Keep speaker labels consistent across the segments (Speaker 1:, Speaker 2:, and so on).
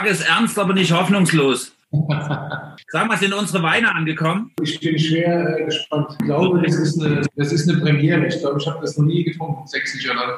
Speaker 1: Lage ist ernst, aber nicht hoffnungslos. Sag mal, sind unsere Weine angekommen?
Speaker 2: Ich bin schwer äh, gespannt. Ich glaube, das ist eine, das ist eine Premiere. Ich glaube, ich habe das noch nie getrunken, sächsischer Land.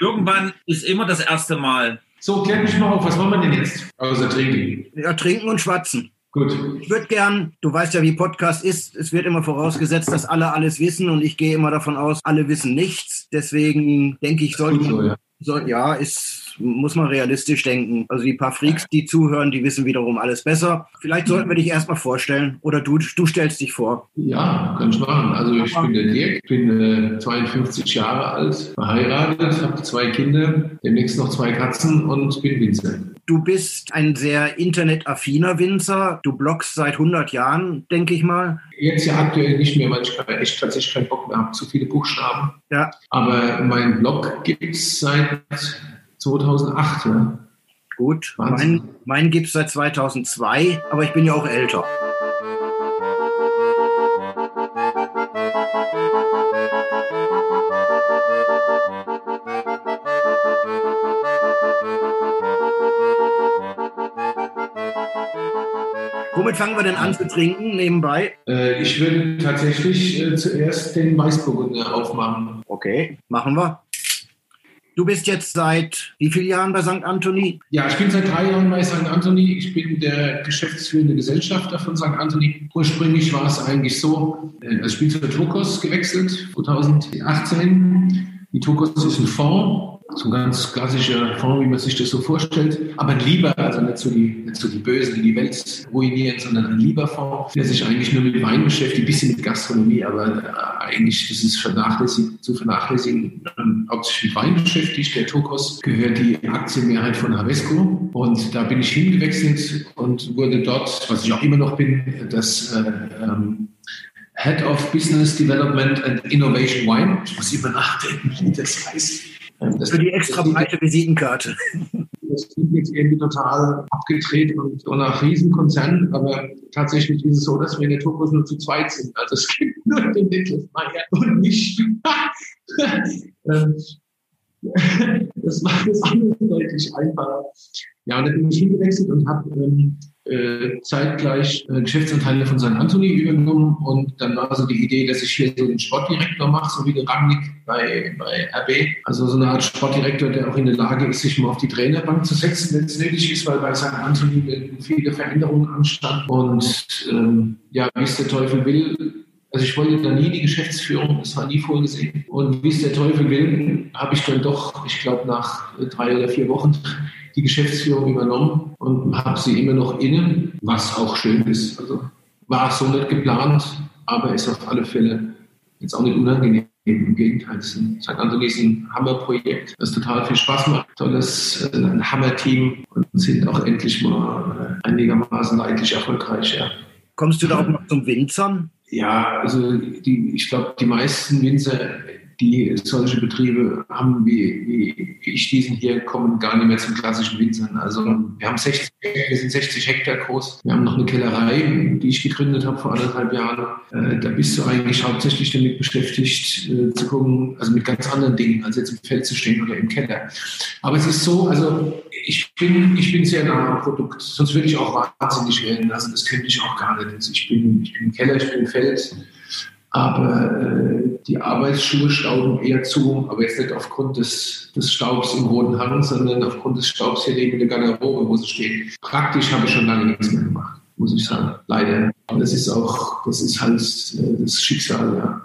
Speaker 1: Irgendwann ist immer das erste Mal.
Speaker 2: So, klär mich mal auf. Was wollen wir denn jetzt? Außer trinken.
Speaker 3: Ja, trinken und schwatzen.
Speaker 2: Gut.
Speaker 3: Ich würde gern, du weißt ja, wie Podcast ist, es wird immer vorausgesetzt, dass alle alles wissen und ich gehe immer davon aus, alle wissen nichts. Deswegen denke ich, sollte
Speaker 2: Gut so, ja.
Speaker 3: soll, ja, ist, muss man realistisch denken. Also die paar Freaks, die zuhören, die wissen wiederum alles besser. Vielleicht sollten wir dich erstmal vorstellen oder du, du stellst dich vor.
Speaker 2: Ja, kann ich machen. Also ich bin der Dirk, bin äh, 52 Jahre alt, verheiratet, habe zwei Kinder, demnächst noch zwei Katzen und bin Winzer.
Speaker 3: Du bist ein sehr internetaffiner Winzer. Du bloggst seit 100 Jahren, denke ich mal.
Speaker 2: Jetzt ja aktuell nicht mehr, weil ich echt tatsächlich keinen Bock mehr habe, zu viele Buchstaben.
Speaker 3: Ja,
Speaker 2: Aber mein Blog gibt es seit 2008. Ja.
Speaker 3: gut.
Speaker 2: Wahnsinn.
Speaker 3: Mein, mein gibt's seit 2002, aber ich bin ja auch älter. Womit fangen wir denn an zu trinken nebenbei?
Speaker 2: Äh, ich würde tatsächlich äh, zuerst den Weißburgunder aufmachen.
Speaker 3: Okay, machen wir. Du bist jetzt seit wie vielen Jahren bei St. Anthony?
Speaker 2: Ja, ich bin seit drei Jahren bei St. Anthony. Ich bin der geschäftsführende Gesellschafter von St. Anthony. Ursprünglich war es eigentlich so, also ich bin zur Tokos gewechselt, 2018. Die Tokos ist ein Fonds, so ein ganz klassischer Fonds, wie man sich das so vorstellt. Aber ein lieber, also nicht so die, nicht so die Bösen, die die Welt ruinieren, sondern ein lieber Fonds, der sich eigentlich nur mit Wein beschäftigt, ein bisschen mit Gastronomie, aber äh, eigentlich, das ist vernachlässigt, zu vernachlässigen, ähm, hauptsächlich mit Wein beschäftigt. Der Tokos gehört die Aktienmehrheit von Havesco und da bin ich hingewechselt und wurde dort, was ich auch immer noch bin, das äh, ähm, Head of Business Development and Innovation Wine. Ich muss immer nachdenken, wie das heißt. Ähm, Das,
Speaker 3: Für die extra breite Visitenkarte.
Speaker 2: das klingt jetzt irgendwie total abgedreht und so nach Riesenkonzern, aber tatsächlich ist es so, dass wir in der Tokos nur zu zweit sind. Also es gibt nur den Meyer und mich. Ähm, das macht es alles deutlich einfacher. Ja, und dann bin ich hingewechselt und habe ähm, äh, zeitgleich äh, Geschäftsanteile von St. Anthony übernommen und dann war so die Idee, dass ich hier so den Sportdirektor mache, so wie der Rangnick bei, bei RB. Also so eine Art Sportdirektor, der auch in der Lage ist, sich mal auf die Trainerbank zu setzen, wenn es nötig ist, weil bei St. Anthony viele Veränderungen anstanden. Und ähm, ja, wie es der Teufel will, also ich wollte da nie die Geschäftsführung, das war nie vorgesehen. Und wie es der Teufel will, habe ich dann doch, ich glaube nach drei oder vier Wochen, die Geschäftsführung übernommen und habe sie immer noch inne, was auch schön ist. Also war so nicht geplant, aber ist auf alle Fälle jetzt auch nicht unangenehm. Im Gegenteil, es ist ein- St. Anthony ist ein Hammerprojekt, das total viel Spaß macht. Tolles, äh, ein Hammerteam und sind auch endlich mal äh, einigermaßen leidlich erfolgreich. Ja.
Speaker 3: Kommst du da auch noch zum Winzern?
Speaker 2: Ja, also die, ich glaube, die meisten Winzer, die solche Betriebe haben, wie, wie, ich diesen hier, kommen gar nicht mehr zum klassischen Winzern. Also wir haben 60, wir sind 60 Hektar groß. Wir haben noch eine Kellerei, die ich gegründet habe vor anderthalb Jahren. Äh, da bist du eigentlich hauptsächlich damit beschäftigt, äh, zu gucken, also mit ganz anderen Dingen, als jetzt im Feld zu stehen oder im Keller. Aber es ist so, also ich bin, ich bin sehr nah am Produkt, sonst würde ich auch wahnsinnig werden. Also das könnte ich auch gar nicht. Ich bin, ich bin im Keller, ich bin im Feld. Aber äh, die Arbeitsschuhe stauben eher zu, aber jetzt nicht aufgrund des, des Staubs im roten Hang, sondern aufgrund des Staubs hier neben der Garderobe, wo sie stehen. Praktisch habe ich schon lange nichts mehr gemacht, muss ich sagen. Leider. Aber das ist auch, das ist halt äh, das Schicksal, ja.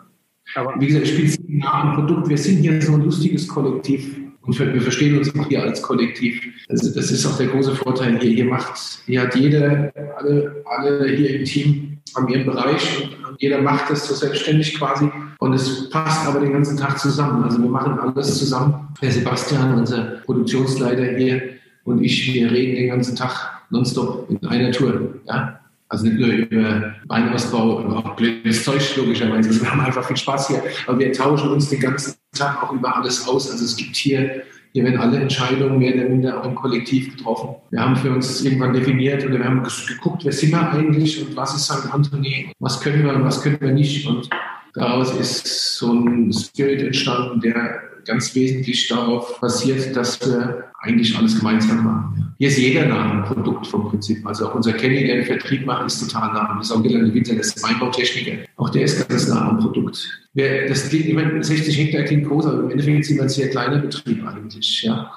Speaker 3: Aber
Speaker 2: Wie gesagt, ich sehr nah am Produkt. Wir sind hier so ein lustiges Kollektiv und wir wir verstehen uns auch hier als Kollektiv. Also das ist auch der große Vorteil hier. Hier macht, hier hat jeder, alle, alle hier im Team haben ihren Bereich und jeder macht das so selbstständig quasi und es passt aber den ganzen Tag zusammen. Also wir machen alles zusammen. Der Sebastian, unser Produktionsleiter hier und ich, wir reden den ganzen Tag nonstop in einer Tour. Ja? Also nicht nur über Weinausbau, aber auch blödes Zeug, logischerweise. Wir haben einfach viel Spaß hier, aber wir tauschen uns den ganzen Tag auch über alles aus. Also es gibt hier Hier werden alle Entscheidungen mehr oder minder auch im Kollektiv getroffen. Wir haben für uns irgendwann definiert oder wir haben geguckt, wer sind wir eigentlich und was ist St. Anthony, was können wir und was können wir nicht. Und daraus ist so ein Spirit entstanden, der ganz wesentlich darauf basiert, dass wir eigentlich alles gemeinsam machen. Hier ist jeder nah am Produkt vom Prinzip. Also auch unser Kenny, der den Vertrieb macht, ist total nah. Das ist auch Gelände Winter, das ist Weinbautechniker. Auch der ist ganz nah am Produkt. Das klingt, ich meine, 60 Hektar klingt groß, aber im Endeffekt sind wir ein sehr kleiner Betrieb eigentlich. Ja.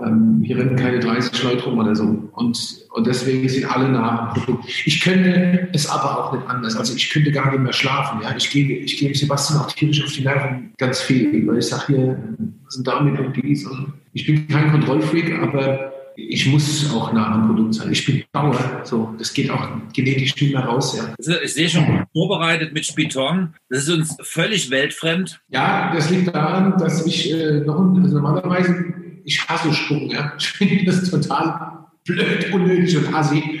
Speaker 2: Ähm, hier rennen keine 30 Leute rum oder so. Und, und deswegen sind alle nah am Produkt. Ich könnte es aber auch nicht anders. Also ich könnte gar nicht mehr schlafen. Ja? Ich gebe ich Sebastian auch tierisch auf die Nerven ganz viel, weil ich sage hier, was sind damit und dies. Und ich bin kein Kontrollfreak, aber ich muss auch nah am Produkt sein. Ich bin Bauer, so das geht auch genetisch nicht mehr raus. Ja.
Speaker 1: Also ich sehe schon vorbereitet mit Spiton. Das ist uns völlig weltfremd.
Speaker 2: Ja, das liegt daran, dass ich äh, noch also normalerweise ich hasse Spucken. Ja. Ich finde das total blöd, unnötig und assi.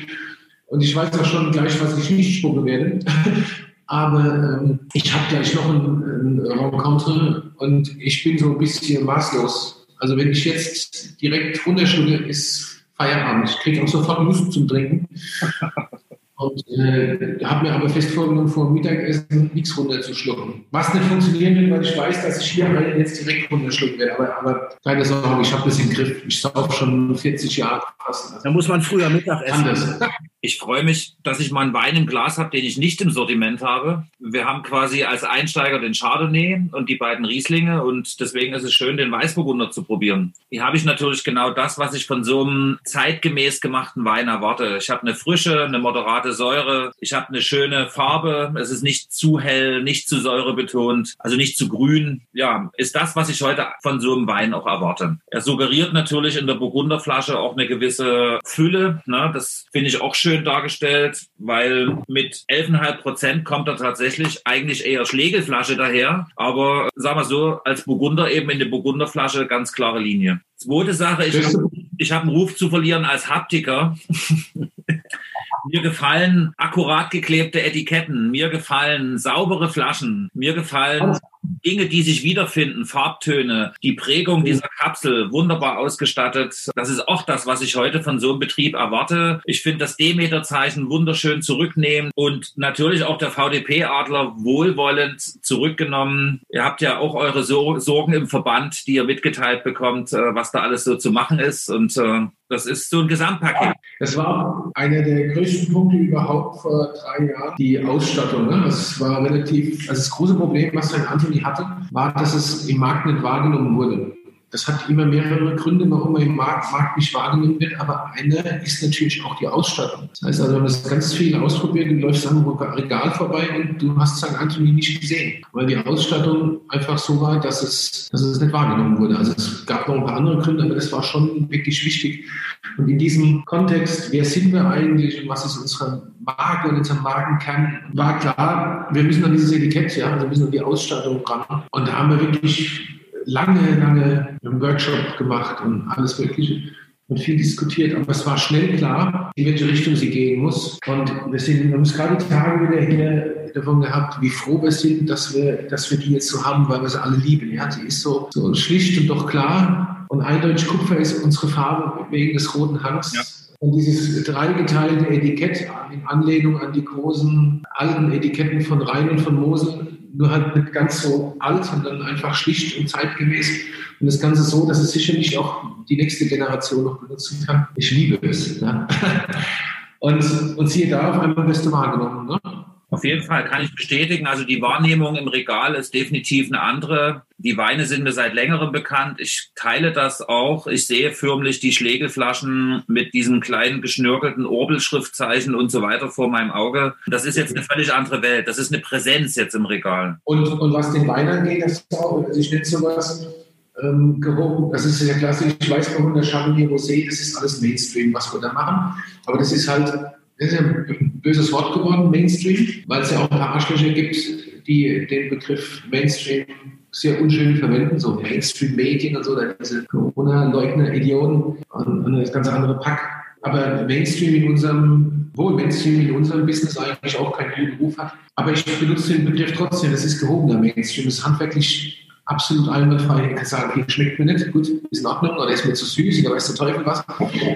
Speaker 2: Und ich weiß auch schon gleich, was ich nicht spucken werde. Aber ähm, ich habe gleich noch ein, ein Rencontre und ich bin so ein bisschen maßlos. Also wenn ich jetzt direkt runterschlucke, ist Feierabend. Ich kriege auch sofort Lust zum Trinken. Und äh, habe mir aber fest vorgenommen, vor dem Mittagessen nichts runterzuschlucken. Was nicht funktionieren wird, weil ich weiß, dass ich hier einen jetzt direkt runterschlucken werde. Aber, aber keine Sorge, ich habe das im Griff. Ich sauf schon 40 Jahre
Speaker 3: fast. Da muss man früher Mittag essen. Anders.
Speaker 1: Ich freue mich, dass ich mal einen Wein im Glas habe, den ich nicht im Sortiment habe. Wir haben quasi als Einsteiger den Chardonnay und die beiden Rieslinge und deswegen ist es schön, den Weißburgunder zu probieren. Hier habe ich natürlich genau das, was ich von so einem zeitgemäß gemachten Wein erwarte. Ich habe eine frische, eine moderate Säure, ich habe eine schöne Farbe, es ist nicht zu hell, nicht zu säurebetont, also nicht zu grün. Ja, ist das, was ich heute von so einem Wein auch erwarte. Er suggeriert natürlich in der Burgunderflasche auch eine gewisse Fülle. Ne? Das finde ich auch schön schön dargestellt, weil mit 11,5 Prozent kommt er tatsächlich eigentlich eher Schlegelflasche daher. Aber sagen wir so, als Burgunder eben in der Burgunderflasche ganz klare Linie. Zweite Sache, ich habe hab einen Ruf zu verlieren als Haptiker. Mir gefallen akkurat geklebte Etiketten. Mir gefallen saubere Flaschen. Mir gefallen Dinge, die sich wiederfinden, Farbtöne, die Prägung dieser Kapsel, wunderbar ausgestattet. Das ist auch das, was ich heute von so einem Betrieb erwarte. Ich finde das Demeter-Zeichen wunderschön zurücknehmen und natürlich auch der VDP-Adler wohlwollend zurückgenommen. Ihr habt ja auch eure Sorgen im Verband, die ihr mitgeteilt bekommt, äh, was da alles so zu machen ist und äh, das ist so ein Gesamtpaket.
Speaker 2: Das war einer der größten Punkte überhaupt vor drei Jahren, die Ausstattung. Ne? Das war relativ, also das große Problem, was St. Anthony hatte, war, dass es im Markt nicht wahrgenommen wurde. Das hat immer mehrere Gründe, warum er im Markt, Markt nicht wahrgenommen wird, aber einer ist natürlich auch die Ausstattung. Das heißt also, wenn man ganz viel ausprobiert, du läufst an einem Regal vorbei und du hast St. Anthony nicht gesehen, weil die Ausstattung einfach so war, dass es, dass es nicht wahrgenommen wurde. Also es gab noch ein paar andere Gründe, aber das war schon wirklich wichtig. Und in diesem Kontext, wer sind wir eigentlich und was ist unsere Marke und unser Markenkern, war klar, wir müssen an dieses Etikett, ja, wir müssen an die Ausstattung ran. Und da haben wir wirklich lange, lange einen Workshop gemacht und alles Mögliche und viel diskutiert, aber es war schnell klar, in welche Richtung sie gehen muss. Und wir, sind, wir haben es gerade die Tage wieder hier davon gehabt, wie froh wir sind, dass wir, dass wir die jetzt so haben, weil wir sie alle lieben. Ja, sie ist so, so schlicht und doch klar. Und eindeutig Kupfer ist unsere Farbe wegen des roten Hangs. Ja. Und dieses dreigeteilte Etikett in Anlehnung an die großen alten Etiketten von Rhein und von Mosel nur halt nicht ganz so alt, sondern einfach schlicht und zeitgemäß. Und das Ganze so, dass es sicherlich auch die nächste Generation noch benutzen kann. Ich liebe es. Ne? Und, und siehe da, auf einmal bist du wahrgenommen. Ne?
Speaker 1: Auf jeden Fall kann ich bestätigen. Also die Wahrnehmung im Regal ist definitiv eine andere. Die Weine sind mir seit längerem bekannt. Ich teile das auch. Ich sehe förmlich die Schlägelflaschen mit diesen kleinen geschnörkelten Orbelschriftzeichen und so weiter vor meinem Auge. Das ist jetzt eine völlig andere Welt. Das ist eine Präsenz jetzt im Regal.
Speaker 2: Und, und was den Wein angeht, das ist auch, also ich nenne sowas ähm, gehoben. Das ist ja klassisch Weißburgunder, Chardonnay, Rosé. Das ist alles Mainstream, was wir da machen. Aber das ist halt das ist ein böses Wort geworden, Mainstream, weil es ja auch ein paar Arschlöcher gibt, die den Begriff Mainstream sehr unschön verwenden, so Mainstream-Medien und so, diese Corona-Leugner-Idioten und, und das ganz andere Pack. Aber Mainstream in unserem, wohl Mainstream in unserem Business eigentlich auch keinen guten Ruf hat. Aber ich benutze den Begriff trotzdem, das ist gehobener Mainstream, das ist handwerklich absolut einwandfrei. Kann sagen, okay, schmeckt mir nicht, gut, ist in Ordnung, oder ist mir zu süß, oder weiß der Teufel was.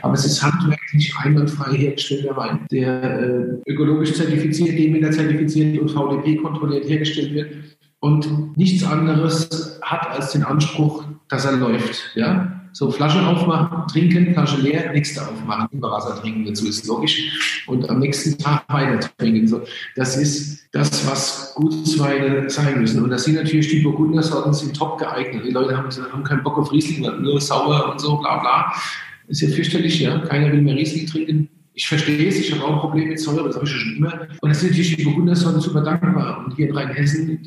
Speaker 2: Aber es ist handwerklich einwandfrei hergestellter Wein, der äh, ökologisch zertifiziert, DEMETER zertifiziert und VDP kontrolliert hergestellt wird und nichts anderes hat als den Anspruch, dass er läuft. Ja? So, Flasche aufmachen, trinken, Flasche leer, nächste aufmachen, über Wasser trinken, dazu ist logisch. Und am nächsten Tag weiter trinken. So, das ist das, was Gutsweine sein müssen. Und das sind natürlich die Burgundersorten sind top geeignet. Die Leute haben, haben keinen Bock auf Riesling, nur sauer und so, bla bla. Ist ja fürchterlich, ja. Keiner will mehr Riesling trinken. Ich verstehe es, ich habe auch ein Problem mit Säure, das habe ich schon immer. Und das sind natürlich die Burgundersorten super dankbar. Und hier in Rheinhessen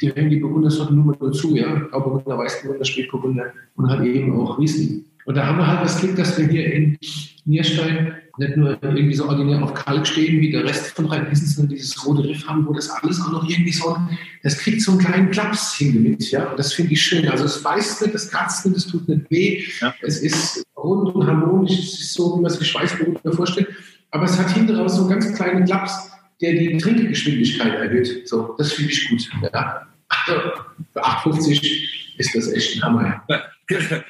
Speaker 2: gehören die Burgundersorten nur mal zu, ja. Grauburgunder, Weißburgunder, Spätburgunder und halt eben auch Riesling. Und da haben wir halt das Glück, dass wir hier in Nierstein nicht nur irgendwie so ordinär auf Kalk stehen wie der Rest von Rheinhessen, sondern dieses rote Riff haben, wo das alles auch noch irgendwie so, das kriegt so einen kleinen Klaps hingemit, ja. Und das finde ich schön. Also es beißt nicht, es kratzt nicht, es tut nicht weh. Ja. Es ist rund und harmonisch, es ist so, wie man sich Schweißbrot vorstellt. Aber es hat hinten raus so einen ganz kleinen Klaps, der die Trinkgeschwindigkeit erhöht. So, das finde ich gut. Ja. Für 850 ist das echt ein Hammer.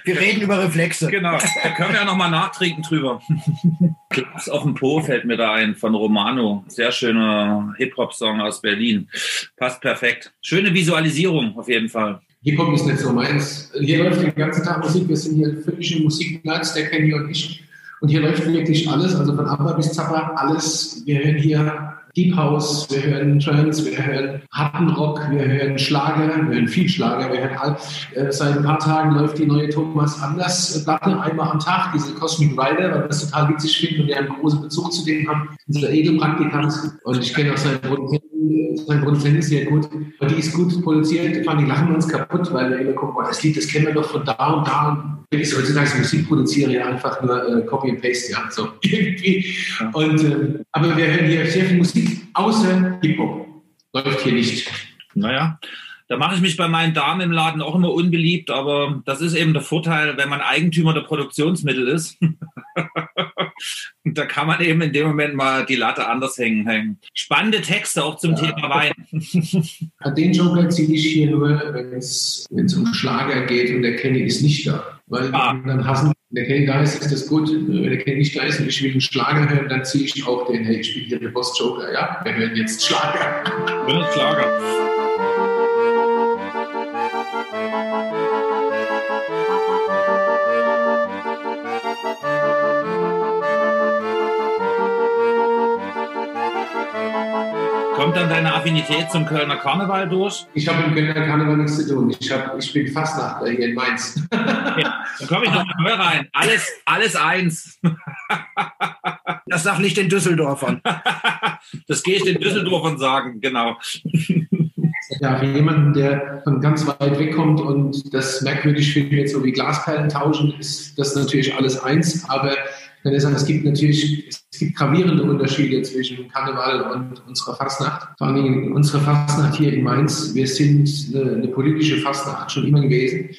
Speaker 3: Wir reden über Reflexe.
Speaker 1: Genau. Da können wir ja nochmal nachtrinken drüber. Klaps auf dem Po fällt mir da ein von Romano. Sehr schöner Hip-Hop-Song aus Berlin. Passt perfekt. Schöne Visualisierung auf jeden Fall.
Speaker 2: Hip-Hop ist nicht so meins. Hier läuft den ganzen Tag Musik. Wir sind hier im Musikplatz, der Kenny und ich. Und hier läuft wirklich alles, also von Abba bis Zappa, alles. Wir hören hier Deep House, wir hören Trance, wir hören harten Rock, wir hören Schlager, wir hören viel Schlager, wir hören all, äh, seit ein paar Tagen läuft die neue Thomas Anders Platte einmal am Tag, diese Cosmic Rider, weil das total witzig finde und wir einen großen Bezug zu dem haben, dieser Edelpraktikant und ich kenne auch seinen Produzenten, seinen Produzenten sehr gut und die ist gut produziert, die lachen uns kaputt, weil wir immer gucken, oh, das Lied, das kennen wir doch von da und da und wenn ich heutzutage Musik produziere, ja einfach nur äh, Copy and Paste, ja, so irgendwie. Und, äh, aber wir hören hier sehr viel Musik, außer Hip-Hop. Läuft hier nicht.
Speaker 1: Naja, da mache ich mich bei meinen Damen im Laden auch immer unbeliebt, aber das ist eben der Vorteil, wenn man Eigentümer der Produktionsmittel ist. da kann man eben in dem Moment mal die Latte anders hängen. hängen. Spannende Texte auch zum ja. Thema Wein.
Speaker 2: Den Joker ziehe ich hier nur, wenn es um Schlager geht und der Kenny ist nicht da. Weil ah. dann hassen, wenn der Kenny da ist, ist das gut. Wenn der Kenny nicht da ist und ich will einen Schlager hören, dann ziehe ich auch den, hey, ich bin hier der Boss-Joker. Ja, wir hören jetzt Schlager.
Speaker 1: Wir hören Schlager. Affinität zum Kölner Karneval durch?
Speaker 2: Ich habe im Kölner Karneval nichts zu tun. Ich, hab, ich bin Fastnachtler hier in Mainz.
Speaker 1: Ja, dann komme ich noch mal rein. Alles, alles eins.
Speaker 3: Das sagt nicht den Düsseldorfern.
Speaker 1: Das gehe ich den Düsseldorfern sagen, genau.
Speaker 2: Ja, für jemanden, der von ganz weit weg kommt und das merkwürdig findet, so wie Glasperlen tauschen, ist das natürlich alles eins. Aber sagen, es gibt natürlich es gibt gravierende Unterschiede zwischen Karneval und unserer Fastnacht. Vor allem in unserer Fastnacht hier in Mainz. Wir sind eine, eine politische Fastnacht schon immer gewesen.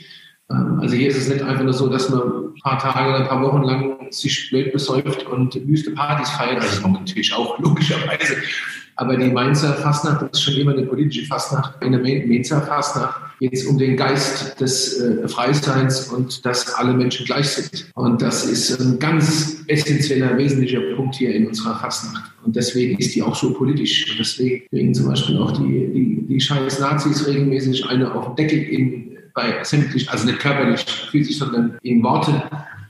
Speaker 2: Ähm, also hier ist es nicht einfach nur so, dass man ein paar Tage oder ein paar Wochen lang sich blöd besäuft und wüste Partys feiert. Das also natürlich auch logischerweise. Aber die Mainzer Fastnacht ist schon immer eine politische Fastnacht. In der Mainzer Fastnacht geht es um den Geist des äh, Freiseins und dass alle Menschen gleich sind. Und das ist ein ganz essentieller, wesentlicher Punkt hier in unserer Fastnacht. Und deswegen ist die auch so politisch. Und deswegen zum Beispiel auch die, die, die scheiß Nazis regelmäßig eine auf den Deckel in, bei sämtlich, also nicht körperlich physisch, sondern in Worte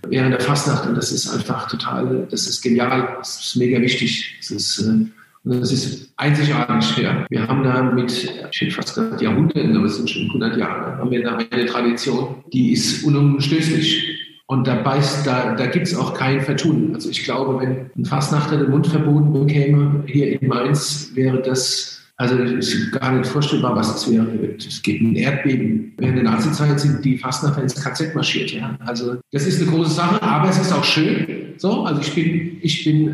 Speaker 2: während der Fastnacht. Und das ist einfach total, das ist genial, das ist mega wichtig. Das ist, äh, das ist einzigartig. Ja. Wir haben da mit, ich hätte fast gesagt Jahrhunderten, aber es sind schon 100 Jahre, haben wir da eine Tradition, die ist unumstößlich. Und da beißt, da, da gibt es auch kein Vertun. Also ich glaube, wenn ein Fastnachter den Mund verboten bekäme hier in Mainz, wäre das also es ist gar nicht vorstellbar, was das wäre. Es geht ein Erdbeben. Während der Nazizeit sind die Fastnachter ins KZ marschiert. Ja. Also das ist eine große Sache, aber es ist auch schön. So, also ich bin, ich bin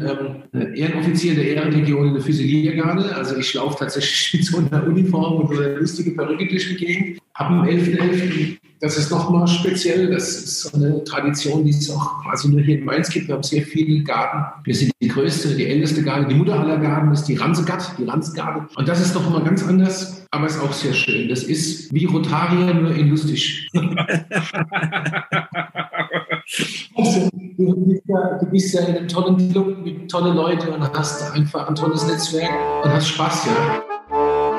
Speaker 2: ähm, Ehrenoffizier der Ehrenlegion in der Füsiliergarde. Also ich laufe tatsächlich mit so einer Uniform und einer lustigen Perücke durch die Gegend. Ab dem 11.11. Das ist nochmal speziell. Das ist so eine Tradition, die es auch quasi nur hier in Mainz gibt. Wir haben sehr viele Garten. Wir sind die größte, die älteste Garde. Die Mutter aller Garden ist die Ransegatt, die Ransegarde. Und das ist immer ganz anders aber ist auch sehr schön. Das ist wie Rotarier, nur in lustig. also, du, bist ja, du bist ja in einem tollen Club mit tollen Leuten und hast einfach ein tolles Netzwerk und hast Spaß, ja.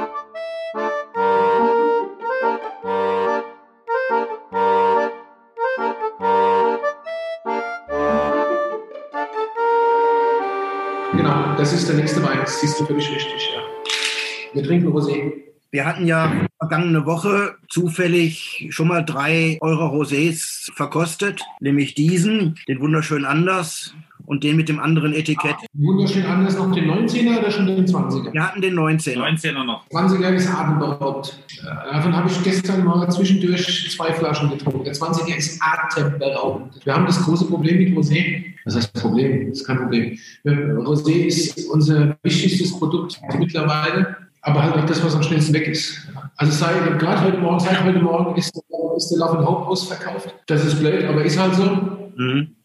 Speaker 2: Das ist der nächste Wein. Das siehst du völlig richtig, ja. Wir trinken Rosé.
Speaker 3: Wir hatten ja vergangene Woche zufällig schon mal drei eurer Rosés verkostet, nämlich diesen, den wunderschönen Anders und den mit dem anderen Etikett.
Speaker 2: Wunderschön anders noch den 19er oder schon den 20er?
Speaker 3: Wir hatten den 19er.
Speaker 1: 19er noch.
Speaker 2: 20er ist atemberaubend. Äh, Davon habe ich gestern mal zwischendurch zwei Flaschen getrunken. Der 20er ist atemberaubend. Wir haben das große Problem mit Rosé. Was heißt Problem? Das ist kein Problem. Rosé ist unser wichtigstes Produkt mittlerweile aber halt auch das, was am schnellsten weg ist. Also seit, gerade heute Morgen, seit heute Morgen ist, ist der Love and Hope ausverkauft. Das ist blöd, aber ist halt so. Mhm.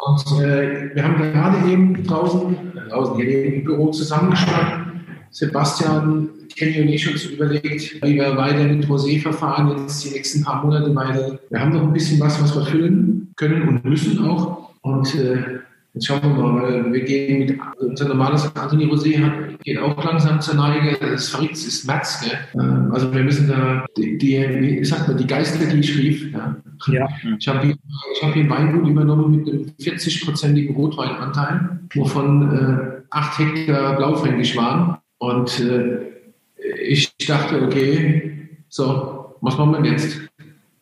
Speaker 2: Und äh, wir haben gerade eben draußen, draußen hier im Büro zusammengestanden. Sebastian, Kenny und ich uns überlegt, wie wir weiter mit Rosé verfahren jetzt die nächsten paar Monate, weil wir haben noch ein bisschen was, was wir füllen können und müssen auch. Und äh, Jetzt schauen wir mal, wir gehen mit, unser normales Anthony Rosé geht auch langsam zur Neige. Das verrückt ist März, gell? Ähm, also wir müssen da, die, die, wie sagt man, die Geister, die ich rief, ja. ja. Ich habe hier, ich hab hier ein Weingut übernommen mit einem 40-prozentigen Rotweinanteil, wovon äh, 8 Hektar Blaufränkisch waren. Und äh, ich dachte, okay, so, was machen wir jetzt?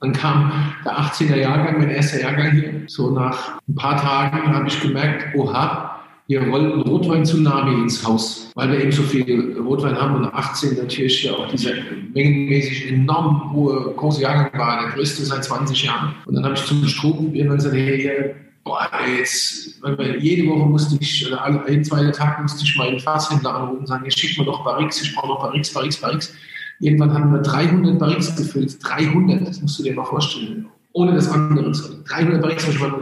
Speaker 2: Dann kam der 18er Jahrgang, mein erster Jahrgang hier. So nach ein paar Tagen habe ich gemerkt, oha, hier rollt ein Rotwein-Tsunami ins Haus, weil wir eben so viel Rotwein haben und 18 natürlich ja auch dieser mengenmäßig enorm hohe, große Jahrgang war, der größte seit 20 Jahren. Und dann habe ich zum Strom irgendwann gesagt, hey, boah, jetzt, jede Woche musste ich, oder alle, jeden zweiten Tag musste ich meinen Fasshändler anrufen und sagen, hier schickt mir doch Barrix, ich brauche noch Barrix, Barrix, Barrix. Irgendwann haben wir 300 Barrix gefüllt. 300, das musst du dir mal vorstellen. Ohne das andere zu 300 Barrix habe ich mein,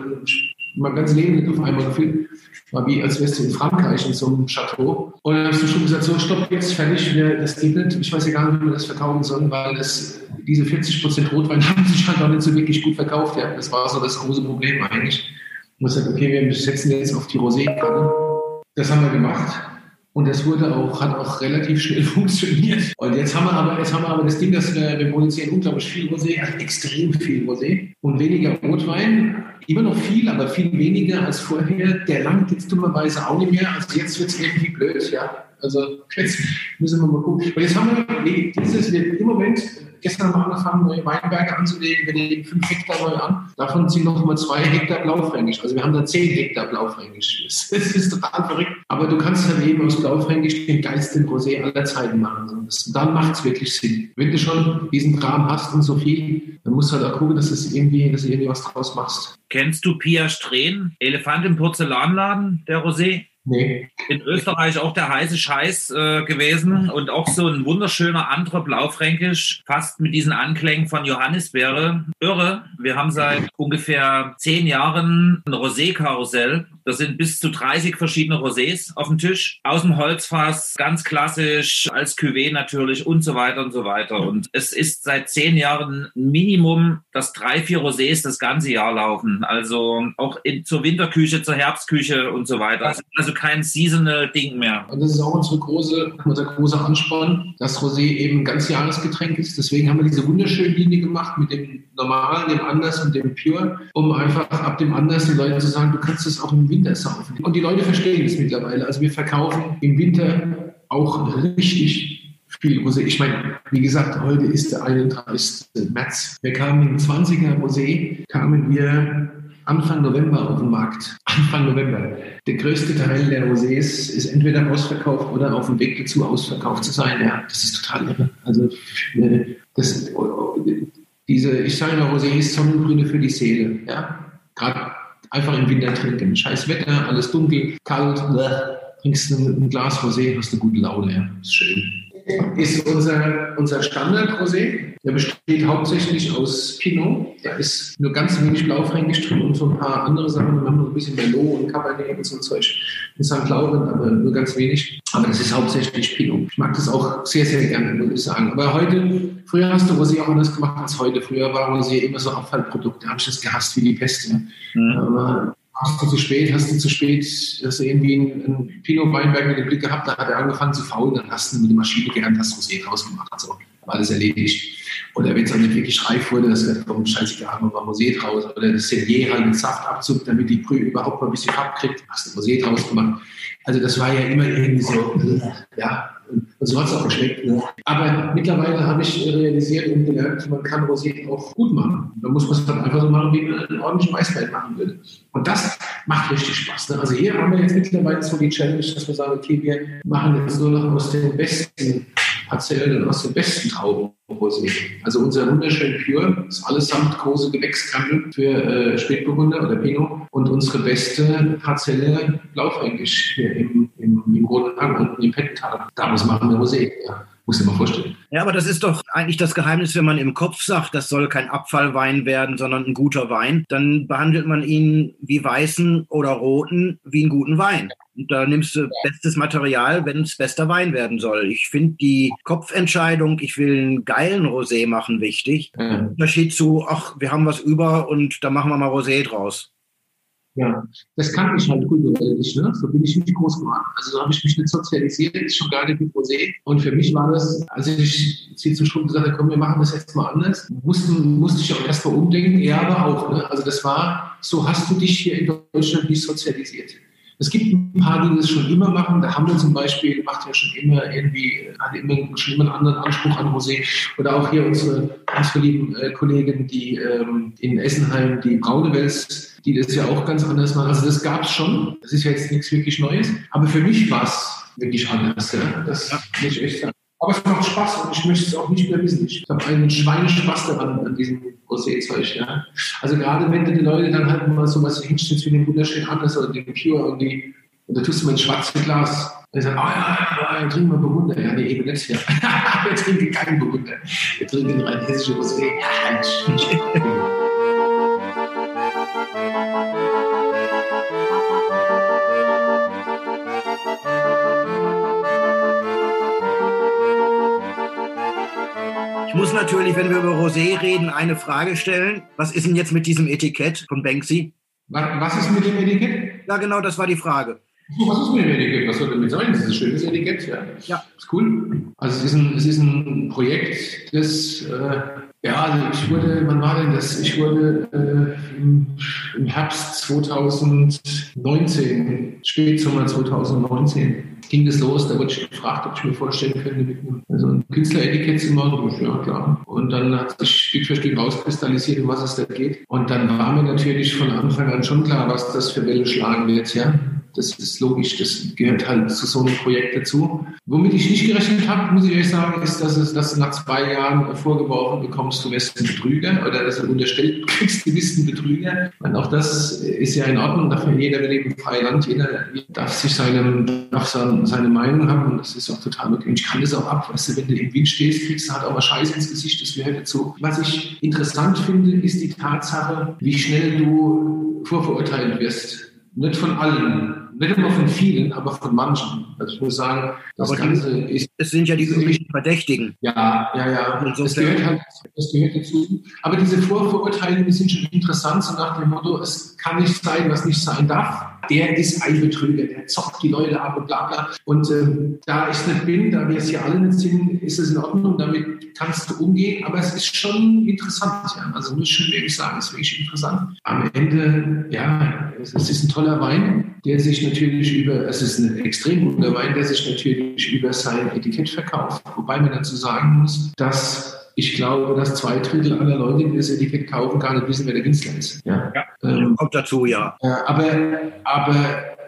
Speaker 2: mein ganzes Leben nicht auf einmal gefüllt. War wie, als wärst du in Frankreich in so einem Chateau. Und dann hast du schon gesagt, so, stopp, jetzt fertig, das geht nicht. Ich weiß ja gar nicht, wie wir das verkaufen sollen, weil das, diese 40% Rotwein haben sich halt auch nicht so wirklich gut verkauft. Ja. Das war so das große Problem eigentlich. Und ich gesagt, okay, wir setzen jetzt auf die Rosé-Kanne. Das haben wir gemacht. Und das wurde auch, hat auch relativ schnell funktioniert. Und jetzt haben wir aber, jetzt haben wir aber das Ding, dass wir, wir produzieren unglaublich viel Rosé, also extrem viel Rosé und weniger Rotwein. Immer noch viel, aber viel weniger als vorher. Der langt jetzt dummerweise auch nicht mehr. Also jetzt wird es irgendwie blöd, ja. Also jetzt müssen wir mal gucken. Und jetzt haben wir dieses, im Moment, gestern haben wir angefangen, neue Weinberge anzulegen. Wir legen fünf Hektar neu an. Davon sind noch mal zwei Hektar Blaufränkisch. Also wir haben da zehn Hektar Blaufränkisch. Das, ist total verrückt. Aber du kannst dann eben aus Blaufränkisch den geilsten Rosé aller Zeiten machen. Das, dann macht es wirklich Sinn. Wenn du schon diesen Kram hast und so viel, dann musst du halt auch gucken, dass, das irgendwie, dass du irgendwie was draus machst.
Speaker 1: Kennst du Pia Strehn? Elefant im Porzellanladen, der Rosé?
Speaker 2: Nee.
Speaker 1: In Österreich auch der heiße Scheiß äh, gewesen und auch so ein wunderschöner anderer Blaufränkisch, fast mit diesen Anklängen von Johannisbeere. Irre. Wir haben seit ungefähr zehn Jahren ein Rosé-Karussell. Das sind bis zu 30 verschiedene Rosés auf dem Tisch. Aus dem Holzfass, ganz klassisch, als Cuvée natürlich und so weiter und so weiter. Und es ist seit zehn Jahren Minimum, dass drei, vier Rosés das ganze Jahr laufen. Also auch in, zur Winterküche, zur Herbstküche und so weiter. Also kein seasonal Ding mehr.
Speaker 2: Und das ist auch unsere große, unser großer Ansporn, dass Rosé eben ein ganz Jahresgetränk ist. Deswegen haben wir diese wunderschöne Linie gemacht mit dem normalen, dem Anders und dem Pure, um einfach ab dem Anders den Leuten zu sagen, du kannst das auch im Winter saufen. Und die Leute verstehen das mittlerweile. Also wir verkaufen im Winter auch richtig viel Rosé. Ich meine, wie gesagt, heute ist der 31. März. Wir kamen im 20er Rosé, kamen wir Anfang November auf den Markt. Anfang November. Der größte Teil der Rosés ist entweder ausverkauft oder auf dem Weg dazu, ausverkauft zu sein. Ja, das ist total irre. Also, das, diese, ich sage immer, Rosé ist Sonnengrüne für die Seele. Ja, gerade einfach im Winter trinken. Scheiß Wetter, alles dunkel, kalt, bleh. trinkst ein, ein Glas Rosé, hast eine gute Laune. Ja, ist schön ist unser, unser Standard-Rosé. Der besteht hauptsächlich aus Pinot. Da ist nur ganz wenig Blaufränkisch drin und so ein paar andere Sachen. Wir haben noch ein bisschen Merlot und Cabernet und so ein Zeug. in St. Laurent, aber nur ganz wenig. Aber das ist hauptsächlich Pinot. Ich mag das auch sehr, sehr gerne, muss ich sagen. Aber heute, früher hast du Rosé auch anders gemacht als heute. Früher war Rosé immer so Abfallprodukt. Da habe ich das gehasst wie die Peste. Mhm. Aber hast du zu spät, hast du zu spät, hast du irgendwie einen, Pinot Weinberg mit dem Blick gehabt, da hat er angefangen zu faulen, dann hast du mit der Maschine gelernt, hast Rosé rausgemacht. Also war alles erledigt. Oder wenn es auch nicht wirklich reif wurde, das wird vom scheißegal, haben wir Rosé draus. Oder das Senier halt mit Saftabzug, damit die Brühe überhaupt mal ein bisschen Farbe kriegt, hast du Rosé draus gemacht. Also das war ja immer irgendwie so, ja, und so hat es auch geschmeckt. Aber mittlerweile habe ich realisiert und gelernt, man kann Rosé auch gut machen. Da muss man es dann einfach so machen, wie man einen ordentlichen Weißwein machen würde. Und das macht richtig Spaß. Ne? Also hier haben wir jetzt mittlerweile so die Challenge, dass wir sagen, okay, wir machen jetzt nur noch aus den besten Parzellen aus den besten Trauben. Also unser wunderschön Pure ist allesamt große Gewächskandel für äh, Spätburgunder oder Pinot und unsere beste Parzelle Blaufränkisch hier im, im, im Roten Hang unten im Pettental. Da muss man wir Rosé. Ja. Muss ich mal vorstellen.
Speaker 3: Ja, aber das ist doch eigentlich das Geheimnis, wenn man im Kopf sagt, das soll kein Abfallwein werden, sondern ein guter Wein, dann behandelt man ihn wie weißen oder roten wie einen guten Wein. Und da nimmst du bestes Material, wenn es bester Wein werden soll. Ich finde die Kopfentscheidung, ich will einen geilen Rosé machen, wichtig. Mhm. Unterschied zu, ach, wir haben was über und da machen wir mal Rosé draus.
Speaker 2: Ja, das kann ich halt kulturell nicht, ne? So bin ich nicht groß geworden. Also so habe ich mich nicht sozialisiert, ist schon gar nicht mit Rosé. Und für mich war das, als ich sie zum Schluss gesagt habe, komm, wir machen das jetzt mal anders, mussten, musste ich auch erst mal umdenken, ja, aber auch, ne? Also das war, so hast du dich hier in Deutschland nicht sozialisiert. Es gibt ein paar, die das schon immer machen. Der Hammer zum Beispiel macht ja schon immer irgendwie, hat immer, schon immer einen anderen Anspruch an Rosé. Oder auch hier unsere, unsere lieben äh, Kollegen, die ähm, in Essenheim, die Braunewels, die das ja auch ganz anders machen. Also das gab es schon. Das ist ja jetzt nichts wirklich Neues. Aber für mich war es wirklich anders. Ja? Das muss ich echt sagen. Aber es macht Spaß und ich möchte es auch nicht mehr wissen. Ich habe einen Schweinespaß daran, an diesem Rosé-Zeug. Ja. Also gerade wenn du die Leute dann halt mal so was hinstellst wie den wunderschönen Anders oder den Pure und die, und da tust du mal ein schwarzes Glas. Und ich sage, oh ja, ja, ja, trinken wir Burgunder. Ja, nee, eben nicht hier. wir trinken keinen Burgunder. Wir trinken rein hessische Rosé. Ja,
Speaker 3: muss natürlich, wenn wir über Rosé reden, eine Frage stellen. Was ist denn jetzt mit diesem Etikett von Banksy?
Speaker 2: Was ist mit dem Etikett?
Speaker 3: Ja, genau, das war die Frage.
Speaker 2: Was ist mit dem Etikett? Was soll damit sein? Das ist ein schönes Etikett, ja. Ja. Ist cool. Also es ist ein, es ist ein Projekt, das, äh, ja, also ich wurde, wann war denn das? Ich wurde äh, im, im Herbst 2019, Spätsommer 2019, ging das los, da wurde ich gefragt, ob ich mir vorstellen könnte, mit einem, also ein Künstleretikett zu machen. Ja, klar. Und dann hat sich Stück für Stück rauskristallisiert, um was es da geht. Und dann war mir natürlich von Anfang an schon klar, was das für Welle schlagen wird, ja. Das ist logisch, das gehört halt zu so einem Projekt dazu. Womit ich nicht gerechnet habe, muss ich euch sagen, ist, dass, es, dass du nach zwei Jahren vorgeworfen bekommst, du wärst ein Betrüger oder dass du unterstellt kriegst, du bist ein Betrüger. Und auch das ist ja in Ordnung, dafür jeder will eben frei Land, jeder darf sich seine, darf seine Meinung haben und das ist auch total möglich. Und ich kann das auch ab, weißt du, wenn du im Wind stehst, kriegst du halt auch mal Scheiße ins Gesicht, das gehört dazu. Was ich interessant finde, ist die Tatsache, wie schnell du vorverurteilt wirst. Nicht von allen, nicht immer von vielen, aber von manchen. Also ich muss sagen, das aber Ganze die, ist.
Speaker 3: Es sind ja die üblichen Verdächtigen.
Speaker 2: Ja, ja, ja. Das gehört, halt, das gehört dazu. Aber diese Vorverurteilungen sind schon interessant, so nach dem Motto, es kann nicht sein, was nicht sein darf. Der ist ein Betrüger, der zockt die Leute ab und bla bla. Und ähm, da ich nicht bin, da wir es hier alle nicht sind, ist es in Ordnung, damit kannst du umgehen. Aber es ist schon interessant. Ja. Also muss ich schon wirklich sagen, es ist wirklich interessant. Am Ende, ja, es ist ein toller Wein, der sich natürlich über, es ist ein extrem guter Wein, der sich natürlich über sein Etikett verkauft. Wobei man dazu sagen muss, dass ich glaube, dass zwei Drittel aller Leute, die das Etikett kaufen, gar nicht wissen, wer der Künstler ist.
Speaker 3: Ja, ja ähm, kommt dazu, ja.
Speaker 2: Äh, aber, aber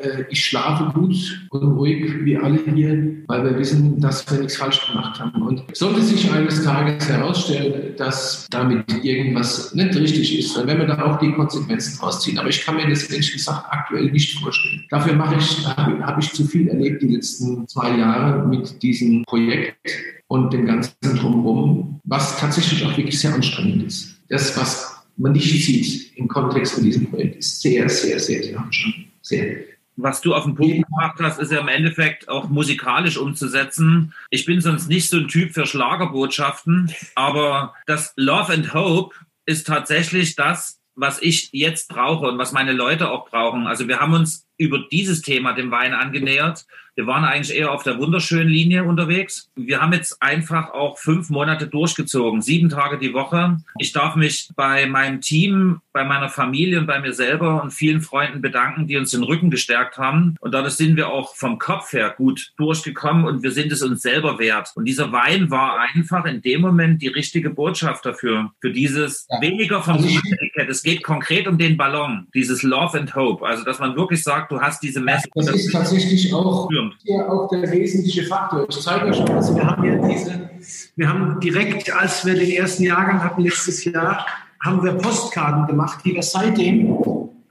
Speaker 2: äh, ich schlafe gut und ruhig wie alle hier, weil wir wissen, dass wir nichts falsch gemacht haben. Und sollte sich eines Tages herausstellen, dass damit irgendwas nicht richtig ist, dann werden wir da auch die Konsequenzen rausziehen. Aber ich kann mir das ehrlich gesagt aktuell nicht vorstellen. Dafür mache ich, habe hab ich zu viel erlebt die letzten zwei Jahre mit diesem Projekt und dem ganzen Drumherum, was tatsächlich auch wirklich sehr anstrengend ist. Das, was man nicht sieht im Kontext von diesem Projekt, ist sehr, sehr, sehr, sehr anstrengend. Sehr.
Speaker 1: was du auf den Punkt gebracht hast, ist ja im Endeffekt auch musikalisch umzusetzen. Ich bin sonst nicht so ein Typ für Schlagerbotschaften, aber das Love and Hope ist tatsächlich das, was ich jetzt brauche und was meine Leute auch brauchen. Also wir haben uns über dieses Thema dem Wein angenähert. Wir waren eigentlich eher auf der wunderschönen Linie unterwegs. Wir haben jetzt einfach auch fünf Monate durchgezogen, sieben Tage die Woche. Ich darf mich bei meinem Team, bei meiner Familie und bei mir selber und vielen Freunden bedanken, die uns den Rücken gestärkt haben. Und dadurch sind wir auch vom Kopf her gut durchgekommen und wir sind es uns selber wert. Und dieser Wein war einfach in dem Moment die richtige Botschaft dafür, für dieses ja. weniger vom also Etikett. Es geht konkret um den Ballon, dieses Love and Hope. Also, dass man wirklich sagt, du hast diese Message.
Speaker 2: Das ist tatsächlich auch hier auch der wesentliche Faktor. Ich zeige euch schon, also wir haben hier diese, wir haben direkt, als wir den ersten Jahrgang hatten letztes Jahr, haben wir Postkarten gemacht, die wir seitdem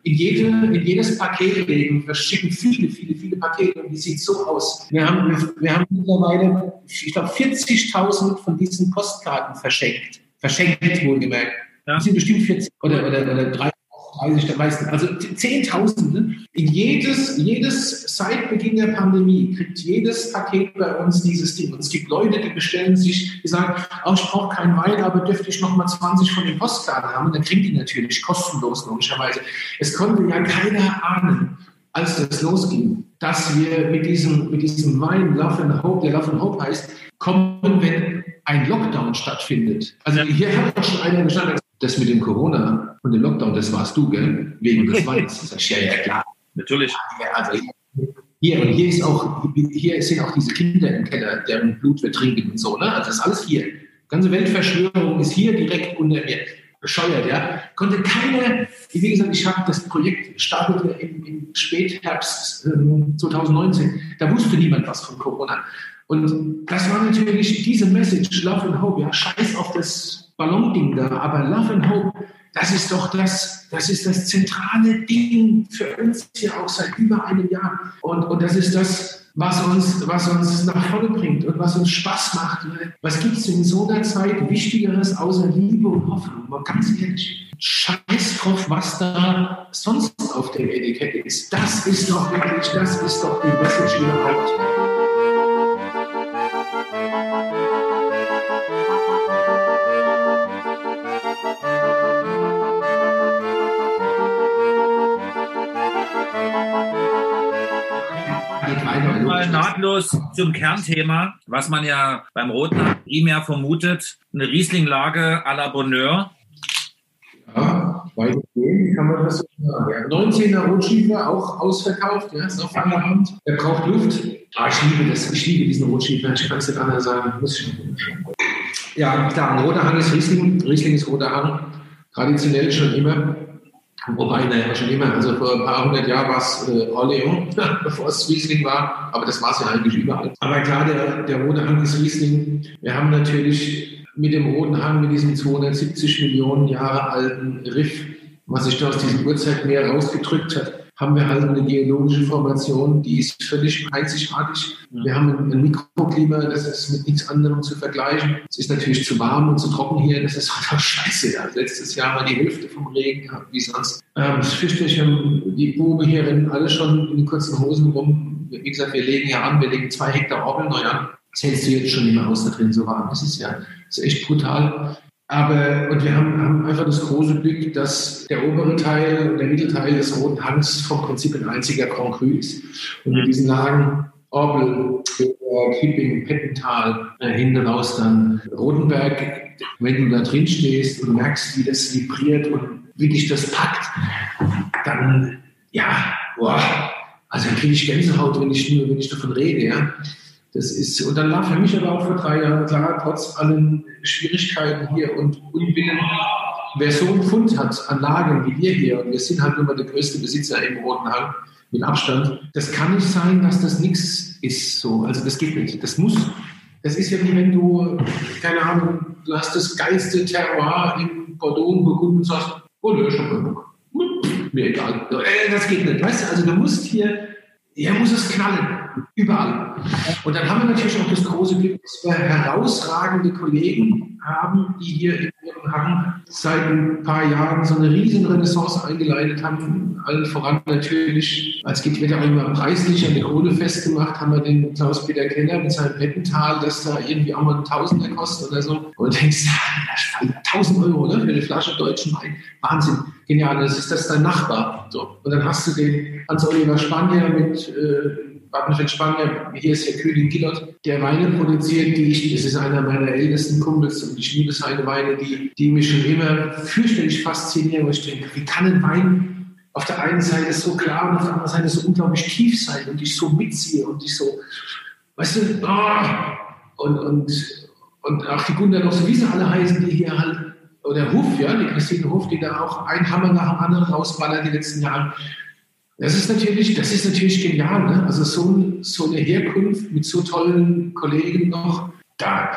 Speaker 2: in, jede, in jedes Paket legen. Wir schicken viele, viele, viele Pakete und die sieht so aus. Wir haben, wir haben mittlerweile, ich glaube, 40.000 von diesen Postkarten verschenkt. Verschenkt, wohlgemerkt. Ja. Das sind bestimmt 40 oder, oder, oder 30 30 der meisten, also Zehntausende. In jedes, jedes, seit Beginn der Pandemie kriegt jedes Paket bei uns dieses Ding. Und es gibt Leute, die bestellen sich, die sagen, oh, ich brauche keinen Wein, aber dürfte ich noch mal 20 von den Postkarten haben? Dann kriegen die natürlich kostenlos, logischerweise. Es konnte ja keiner ahnen, als das losging, dass wir mit diesem, mit diesem Wein Love and Hope, der Love and Hope heißt, kommen, wenn ein Lockdown stattfindet. Also hier hat doch schon einer gestanden, das mit dem Corona und dem Lockdown, das warst du, gell? Wegen des Weins. Das ist ja, ja klar.
Speaker 1: Natürlich.
Speaker 2: Also hier, und hier ist auch, hier sind auch diese Kinder im Keller, deren Blut wir trinken und so, ne? Also das ist alles hier. Die ganze Weltverschwörung ist hier direkt unter mir. Bescheuert, ja. Konnte keine, wie gesagt, ich habe das Projekt startete im, im Spätherbst ähm, 2019. Da wusste niemand was von Corona. Und das war natürlich diese Message, Love and Hope, ja, scheiß auf das Ballonding da, aber Love and Hope, das ist doch das, das ist das zentrale Ding für uns hier auch seit über einem Jahr. Und, und das ist das, was uns, was uns nach vorne bringt und was uns Spaß macht. Was gibt es in so einer Zeit Wichtigeres außer Liebe und Hoffnung? Mal ganz ehrlich. Scheiß drauf, was da sonst auf dem Etikett ist. Das ist doch wirklich, das ist doch die Message überhaupt.
Speaker 1: Nahtlos zum Kernthema, was man ja beim Roten primär vermutet, eine Rieslinglage à la Bonheur.
Speaker 2: Ja, weitgehend kann man das so sagen. 19er Rotschiefer, auch ausverkauft, ja, ist auf einer Hand. Der braucht Luft. Ah, ich liebe das, ich liebe diesen Rotschiefer, ich kann es nicht anders sagen. Muss ich ja, klar, ein roter Hang ist Riesling, Riesling ist roter Hang. Traditionell schon immer. Wobei, naja, schon immer, also vor ein paar hundert Jahren war es äh, Orleans, bevor es Riesling war, aber das war es ja eigentlich überall. Aber klar, der, der rote Hang ist Riesling. Wir haben natürlich mit dem roten Hang, mit diesem 270 Millionen Jahre alten Riff, was sich da aus diesem Urzeitmeer rausgedrückt hat, haben wir halt eine geologische Formation, die ist völlig einzigartig. Wir haben ein Mikroklima, das ist mit nichts anderem zu vergleichen. Es ist natürlich zu warm und zu trocken hier, das ist einfach scheiße. Ja. Letztes Jahr war die Hälfte vom Regen gehabt, wie sonst. Ähm, Fischbächen, die Buben hier rennen alle schon in den kurzen Hosen rum. Wie gesagt, wir legen ja an, wir legen zwei Hektar Orgel neu an. Das hältst du jetzt schon nicht mehr aus da drin, so warm. Das ist ja das ist echt brutal. Aber, und wir haben, haben, einfach das große Glück, dass der obere Teil, der Mittelteil des Roten Hangs vom Prinzip ein einziger Cru ist. Und mit diesen Lagen Orbel, Kipping, Pettental, äh, hinten raus dann Rotenberg, wenn du da drin stehst und merkst, wie das vibriert und wie dich das packt, dann, ja, boah, also dann kriege ich Gänsehaut, wenn ich nur, wenn ich davon rede, ja. Das ist, und dann war für mich aber auch vor drei Jahren klar, trotz allen Schwierigkeiten hier und Unwillen, wer so einen Fund hat an Lagen wie wir hier, und wir sind halt mal der größte Besitzer im Roten Hang, mit Abstand, das kann nicht sein, dass das nichts ist. So. Also das geht nicht. Das muss. Das ist ja wie wenn du, keine Ahnung, du hast das geilste Terroir in Bordeaux Burgund und sagst, oh, ne, schon mir egal. Äh, das geht nicht. Weißt du, also du musst hier, hier muss es knallen. Überall. Und dann haben wir natürlich auch das große Glück, dass wir herausragende Kollegen haben, die hier in ihrem Hang seit ein paar Jahren so eine riesen Renaissance eingeleitet haben. Allen voran natürlich, als geht wird auch immer preislich an der Kohle festgemacht, haben wir den Klaus-Peter Keller mit seinem Bettental, das da irgendwie auch mal ein Tausender kostet oder so. Und denkst, 1000 Euro ne, für eine Flasche deutschen Wein. Wahnsinn, genial. Das ist das dein Nachbar. So. Und dann hast du den Hans-Oliver Spanier mit äh, Badenfeld Spanier, hier ist der König Gillot, der Weine produziert, die ich, das ist einer meiner ältesten Kumpels und ich liebe seine Weine, die, die mich schon immer fürchterlich faszinieren, wo ich denke, wie kann ein Wein auf der einen Seite so klar und auf der anderen Seite so unglaublich tief sein und ich so mitziehe und ich so, weißt du, oh, und, und, und auch die Gunder noch so, wie sie alle heißen, die hier halt, oder Huff, ja, die Christine Huff, die da auch ein Hammer nach dem anderen rausballert die letzten Jahre. Das ist natürlich, das ist natürlich genial. Ne? Also so, so eine Herkunft mit so tollen Kollegen noch, da,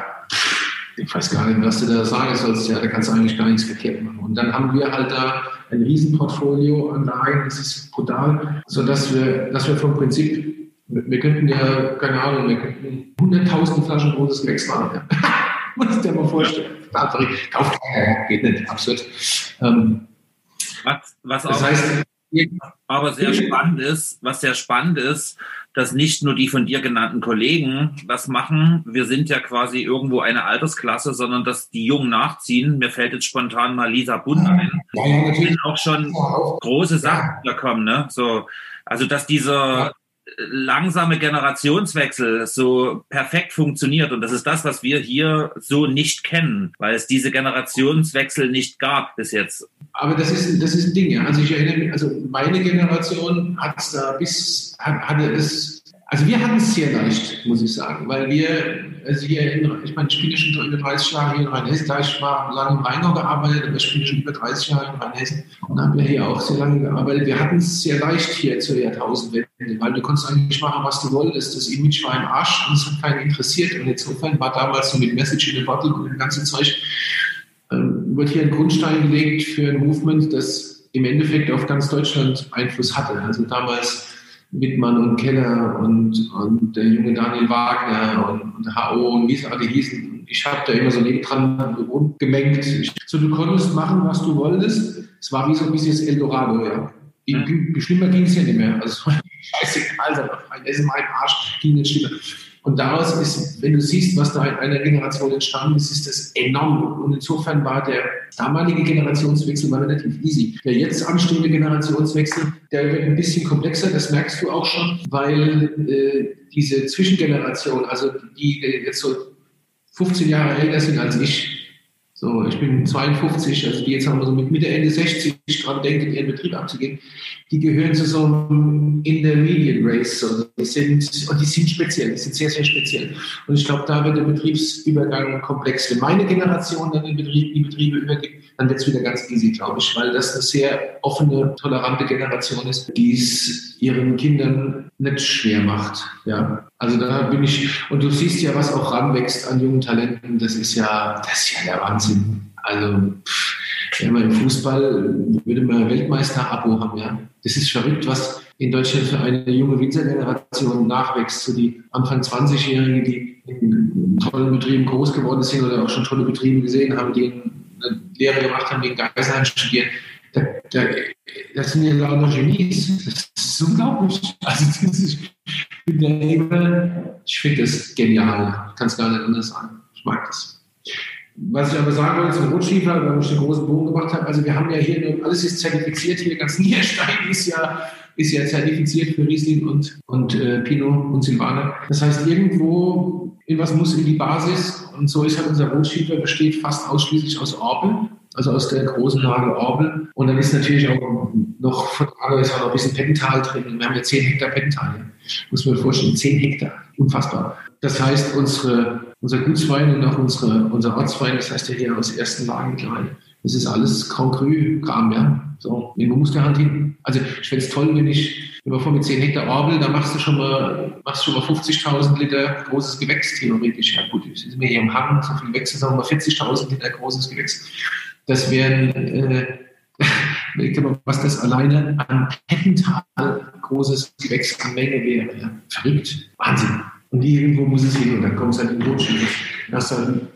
Speaker 2: ich weiß gar nicht, was du da sagen sollst. Ja, da kannst du eigentlich gar nichts verkehrt machen. Und dann haben wir halt da ein Riesenportfolio an Lagen, das ist brutal, sodass wir, dass wir vom Prinzip, wir könnten ja, keine Ahnung, wir könnten 100.000 Flaschen großes Gewächs machen. Ja. Muss dir mal vorstellen. Kauft geht nicht, absurd. Ähm,
Speaker 1: was, was das heißt, aber sehr spannend ist, was sehr spannend ist, dass nicht nur die von dir genannten Kollegen das machen. Wir sind ja quasi irgendwo eine Altersklasse, sondern dass die Jungen nachziehen. Mir fällt jetzt spontan mal Lisa Bund ein. Ja, ja, natürlich. auch schon große Sachen da kommen, ne? So, also dass dieser, langsame Generationswechsel so perfekt funktioniert. Und das ist das, was wir hier so nicht kennen, weil es diese Generationswechsel nicht gab bis jetzt.
Speaker 2: Aber das ist, das ist ein Ding, ja. Also ich erinnere mich, also meine Generation hat es da bis, hat, hatte es also wir hatten es sehr leicht, muss ich sagen, weil wir, also hier in, ich meine, ich bin schon über 30 Jahre hier in Rheinhessen, da ich war lange im Rheingau gearbeitet, aber ich bin schon über 30 Jahre in Rheinhessen und haben wir hier auch sehr lange gearbeitet. Wir hatten es sehr leicht hier zur Jahrtausendwende, weil du konntest eigentlich machen, was du wolltest. Das Image war im Arsch und es hat keinen interessiert. Und insofern war damals so mit Message in the Bottle und dem ganzen Zeug, ähm, wird hier ein Grundstein gelegt für ein Movement, das im Endeffekt auf ganz Deutschland Einfluss hatte. Also damals Wittmann und Keller und, und der junge Daniel Wagner und, und HO und wie es alle hießen. Ich habe da immer so nebendran gemengt. So, du konntest machen, was du wolltest. Es war wie so ein bisschen Eldorado, ja. Mhm. Schlimmer ging es ja nicht mehr. Also, scheißegal, das ist mein Arsch, ging nicht schlimmer. Und daraus ist, wenn du siehst, was da in einer Generation entstanden ist, ist das enorm. Und insofern war der damalige Generationswechsel war relativ easy. Der jetzt anstehende Generationswechsel, der wird ein bisschen komplexer, das merkst du auch schon, weil äh, diese Zwischengeneration, also die jetzt so 15 Jahre älter sind als ich, so, ich bin 52, also die jetzt haben wir so mit Mitte, Ende 60 dran denken, ihren Betrieb abzugeben, die gehören zu so einem Intermediate Race. So. Die sind, und die sind speziell, die sind sehr, sehr speziell. Und ich glaube, da wird der Betriebsübergang komplex. Wenn meine Generation dann den Betrieb, die Betriebe übergibt, dann wird es wieder ganz easy, glaube ich, weil das eine sehr offene, tolerante Generation ist, die es ihren Kindern nicht schwer macht. Ja. Also da bin ich, und du siehst ja, was auch ranwächst an jungen Talenten, das ist ja, das ist ja der Wahnsinn. Also, pff, wenn man im Fußball würde man Weltmeister-Abo haben, ja. Das ist verrückt, was in Deutschland für eine junge Winzergeneration nachwächst. So die Anfang 20-Jährigen, die in tollen Betrieben groß geworden sind oder auch schon tolle Betriebe gesehen haben, die Lehre gemacht haben, die in Geisheim studieren. Da, da, das sind ja lauter Genies. Das ist unglaublich. Also das ist, ich finde das genial. Ich kann es gar nicht anders sagen. Ich mag das. Was ich aber sagen wollte zum Rotschiefer, weil ich den großen Bogen gemacht habe, also wir haben ja hier, alles ist zertifiziert, hier ganz Niederstein ist ja, ist ja zertifiziert für Riesling und, und äh, Pinot und Silvaner. Das heißt, irgendwo, irgendwas muss in die Basis und so ist halt unser Rotschiefer, besteht fast ausschließlich aus Orbel also aus der großen Lage Orbel. Und dann ist natürlich auch noch von Ager ist auch noch ein bisschen Pental drin. Wir haben ja 10 Hektar Pental. Muss man vorstellen, 10 Hektar. Unfassbar. Das heißt, unsere, unser Gutswein und auch unsere, unser Ortswein, das heißt ja hier aus ersten Lagen mittlerweile, das ist alles Grand Cru-Kram, ja. So, man muss der Hand hin. Also ich fände es toll, wenn ich, wenn man vor mit 10 Hektar Orbel, da machst du schon mal, machst schon mal 50.000 Liter großes Gewächs theoretisch. Ja gut, sind wir hier im Hang, so viel Gewächse, sagen wir mal 40.000 Liter großes Gewächs. Das wären, äh, was das alleine an Heppental großes Gewächs an Menge wäre. Ja. Verrückt. Wahnsinn. Und irgendwo muss es hin und dann kommt es an den Rotschnitt. Das dann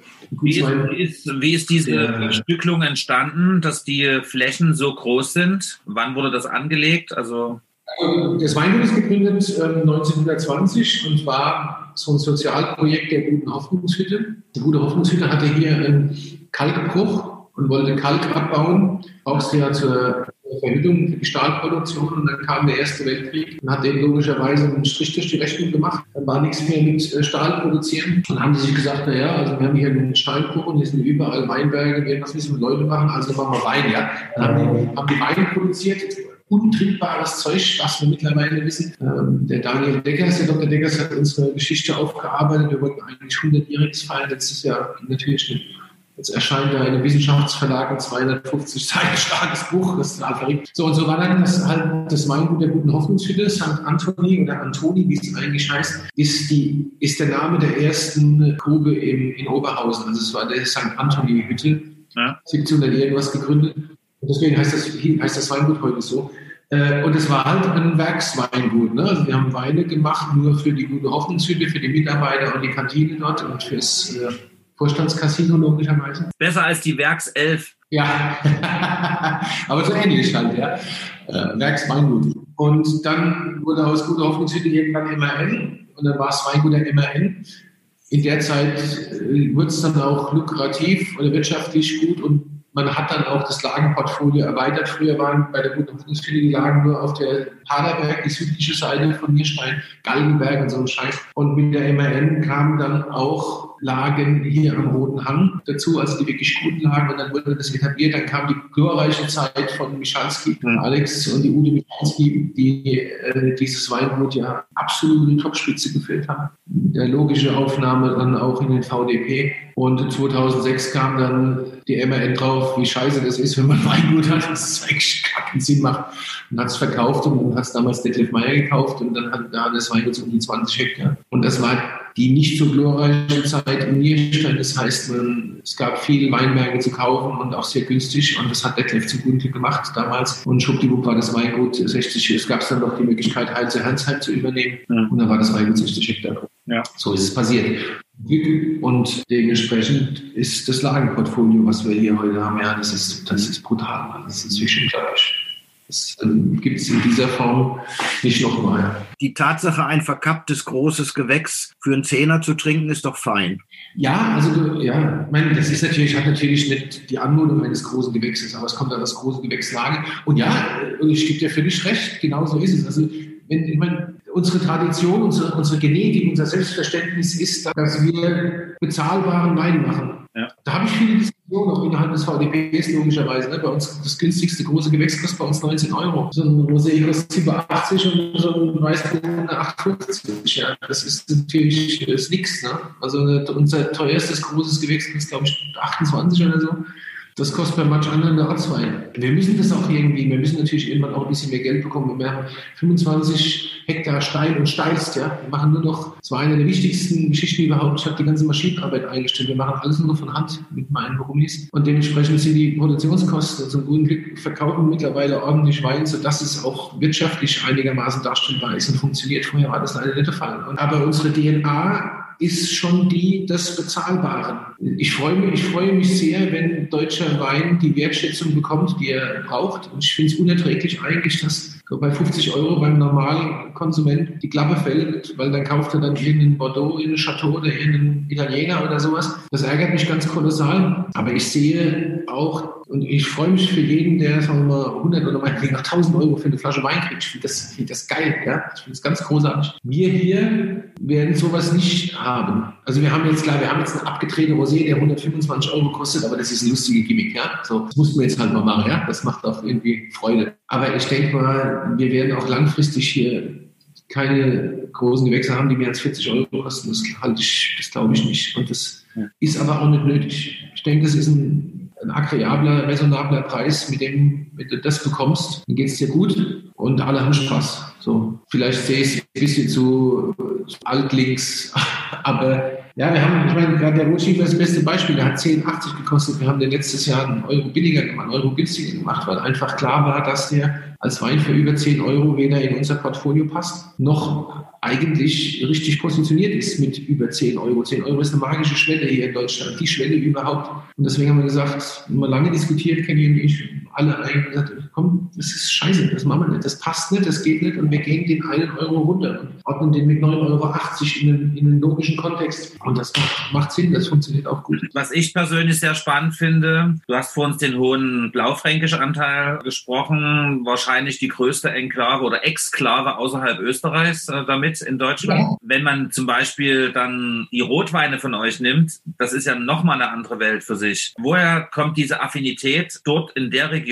Speaker 1: wie ist, wie, ist, wie ist, diese ja. Stücklung entstanden, dass die Flächen so groß sind? Wann wurde das angelegt? Also
Speaker 2: das Weingut ist gegründet äh, 1920 und war so ein Sozialprojekt der Guten Hoffnungshütte. Die Gute Hoffnungshütte hatte hier einen Kalkbruch und wollte Kalk abbauen, brauchst ja zur Verhütung für die Stahlproduktion und dann kam der Erste Weltkrieg und hat denen logischerweise einen Strich durch die Rechnung gemacht. Dann war nichts mehr mit äh, Stahl produzieren. Dann haben sie sich gesagt, naja, also wir haben hier einen Steinbruch und hier sind überall Weinberge, wir was müssen mit Leute machen, also machen wir Wein, ja. Dann haben die, haben die Wein produziert, untrinkbares Zeug, was wir mittlerweile wissen. Ähm, der Daniel Deckers, der Dr. Deckers hat unsere Geschichte aufgearbeitet. Wir wollten eigentlich 100-jähriges feiern. Letztes Jahr natürlich nicht. Jetzt erscheint da in einem Wissenschaftsverlag ein 250 Seiten starkes Buch, das ist total verrückt. So und so war dann das halt das Weingut der guten Hoffnungshütte, St. Anthony oder Antoni, wie es eigentlich heißt, ist die, ist der Name der ersten Grube im, in Oberhausen. Also es war der St. Anthony Hütte, ja. 1700 irgendwas gegründet. Und deswegen heißt das, heißt das Weingut heute so. Äh, und es war halt ein Werksweingut. Ne? Also wir haben Weine gemacht, nur für die gute Hoffnungshütte, für die Mitarbeiter und die Kantine dort und fürs äh, Vorstandscasino logischerweise.
Speaker 1: Besser als die Werkself.
Speaker 2: Ja, aber so ähnlich halt, ja. Äh, Werksweingut. Und dann wurde aus Gute Hoffnungshütte irgendwann MRN und dann war es Weingut der MRN. In der Zeit äh, wurde es dann auch lukrativ oder wirtschaftlich gut und man hat dann auch das Lagenportfolio erweitert. Früher waren bei der Guten die Lagen nur auf der Paderberg, die südliche Seite von Nierstein, Galgenberg und so ein Scheiß. Und mit der MRN kamen dann auch Lagen hier am Roten Hang dazu, also die wirklich guten Lagen. Und dann wurde das etabliert. Dann kam die glorreiche Zeit von Michalski, mhm. Alex und die Ute Michalski, die äh, dieses Weingut ja absolut in die Topspitze geführt haben. Der logische Aufnahme dann auch in den VDP. Und 2006 kam dann die MRN drauf, wie scheiße das ist, wenn man Weingut hat, dass es eigentlich keinen Sinn macht. Und hat es verkauft und hat es damals Detlef Meyer gekauft und dann hat da das Weingut um die 20 Hektar. Und das war die nicht so glorreiche Zeit im Nierstein. Das heißt, man, es gab viele Weinberge zu kaufen und auch sehr günstig. Und das hat Detlef zugute gemacht damals. Und schwuppdiwupp war das Weingut 60. Es gab dann noch die Möglichkeit, Heilse Hernsheim zu übernehmen. Ja. Und dann war das Weingut 60 Hektar. Ja. So ist es passiert. Und dementsprechend ist das Lagenportfolio, was wir hier heute haben, ja, das ist, das ist brutal. Das ist wirklich unglaublich. Das ähm, gibt es in dieser Form nicht nochmal.
Speaker 3: Die Tatsache, ein verkapptes großes Gewächs für einen Zehner zu trinken, ist doch fein.
Speaker 2: Ja, also ja, ich meine, das ist natürlich, hat natürlich nicht die Anmutung eines großen Gewächses, aber es kommt an das große Gewächslage. Und ja, ich gebe dir völlig recht, genau so ist es. Also wenn, ich meine, unsere Tradition, unsere, unsere Genetik, unser Selbstverständnis ist, dass wir bezahlbaren Wein machen. Ja. Da habe ich viele auch innerhalb des VDPs logischerweise. Ne? Bei uns das günstigste große Gewächs kostet bei uns 19 Euro. So ein Rosé kostet 87 und so ein Weißburgunder 850. Ja. Das ist natürlich nichts. Ne? Also unser teuerstes großes Gewächs kostet, glaube ich, 28 oder so. Das kostet bei manch anderen eine Ortswein. Wir müssen das auch irgendwie, wir müssen natürlich irgendwann auch ein bisschen mehr Geld bekommen. Wir haben 25 Hektar Stein und Steilst, ja. Wir machen nur noch, das war eine der wichtigsten Geschichten überhaupt. Ich habe die ganze Maschinenarbeit eingestellt. Wir machen alles nur von Hand mit meinen Rumis. Und dementsprechend sind die Produktionskosten zum guten Glück verkaufen mittlerweile ordentlich Wein, sodass es auch wirtschaftlich einigermaßen darstellbar ist und funktioniert. Vorher war das leider nicht der Fall. Aber unsere DNA ist schon die des Bezahlbaren. Ich freue mich, ich freue mich sehr, wenn deutscher Wein die Wertschätzung bekommt, die er braucht. Und ich finde es unerträglich eigentlich, dass bei 50 Euro beim normalen Konsument die Klappe fällt, weil dann kauft er dann irgendeinen Bordeaux, irgendeinen Chateau oder irgendeinen Italiener oder sowas. Das ärgert mich ganz kolossal. Aber ich sehe auch, und ich freue mich für jeden, der, sagen wir mal, 100 oder meinetwegen 1000 Euro für eine Flasche Wein kriegt. Ich finde das, find das geil, ja. Ich finde das ganz großartig. Wir hier werden sowas nicht haben. Also wir haben jetzt, klar, wir haben jetzt einen abgetretenen Rosé, der 125 Euro kostet, aber das ist ein lustiger Gimmick, ja. So, das muss man jetzt halt mal machen, ja. Das macht auch irgendwie Freude. Aber ich denke mal, wir werden auch langfristig hier keine großen Gewächse haben, die mehr als 40 Euro kosten. Das halte ich, das glaube ich nicht. Und das ja. ist aber auch nicht nötig. Ich denke, das ist ein, ein agreeabler, raisonabler Preis, mit dem, wenn du das bekommst, dann geht es dir gut und alle haben Spaß. So, vielleicht sehe ich es ein bisschen zu, zu altlinks, aber Ja, wir haben, ich meine, gerade der Rotschiefer ist das beste Beispiel. Der hat 10,80 gekostet. Wir haben den letztes Jahr einen Euro billiger gemacht, einen Euro günstiger gemacht, weil einfach klar war, dass der als Wein für über 10 Euro weder in unser Portfolio passt, noch eigentlich richtig positioniert ist mit über 10 Euro. 10 Euro ist eine magische Schwelle hier in Deutschland, die Schwelle überhaupt. Und deswegen haben wir gesagt, immer lange diskutiert, Kenny und ich, alle eigentlich gesagt, komm, das ist scheiße, das machen wir nicht, das passt nicht, das geht nicht und wir gehen den einen Euro runter und ordnen den mit 9,80 Euro in einen, in einen logischen Kontext. Und das macht, macht Sinn, das funktioniert auch gut.
Speaker 1: Was ich persönlich sehr spannend finde, du hast vor uns den hohen blaufränkischen Anteil gesprochen, wahrscheinlich die größte Enklave oder Exklave außerhalb Österreichs äh, damit in Deutschland. Ja. Wenn man zum Beispiel dann die Rotweine von euch nimmt, das ist ja nochmal eine andere Welt für sich. Woher kommt diese Affinität, dort in der Region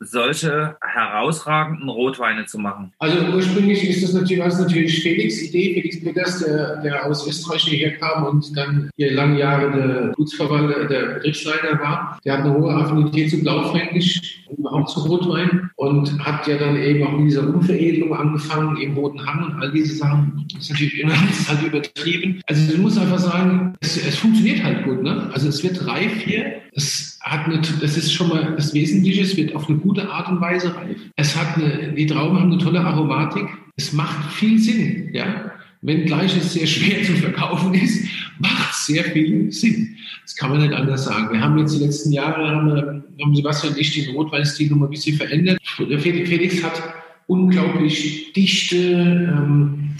Speaker 1: solche herausragenden Rotweine zu machen?
Speaker 2: Also ursprünglich ist das natürlich, was natürlich Felix Idee, Felix Peters, der, der aus Österreich hierher kam und dann hier lange Jahre der Gutsverwalter, der Betriebsleiter war. Der hat eine hohe Affinität zu Blaufränkisch und auch zu Rotwein und hat ja dann eben auch mit dieser Umveredelung angefangen, im Roten Hang und all diese Sachen. Das ist natürlich immer halt übertrieben. Also ich muss einfach sagen, es, es funktioniert halt gut. Ne? Also es wird reif hier. Es hat eine, das ist schon mal das Wesentliche. Es wird auf eine gute Art und Weise reif. Es hat eine, die Trauben haben eine tolle Aromatik. Es macht viel Sinn, ja. Wenngleich es sehr schwer zu verkaufen ist, macht sehr viel Sinn. Das kann man nicht anders sagen. Wir haben jetzt die letzten Jahre, haben, haben Sebastian und ich den Rotweinstil noch mal ein bisschen verändert. Felix hat unglaublich dichte ähm,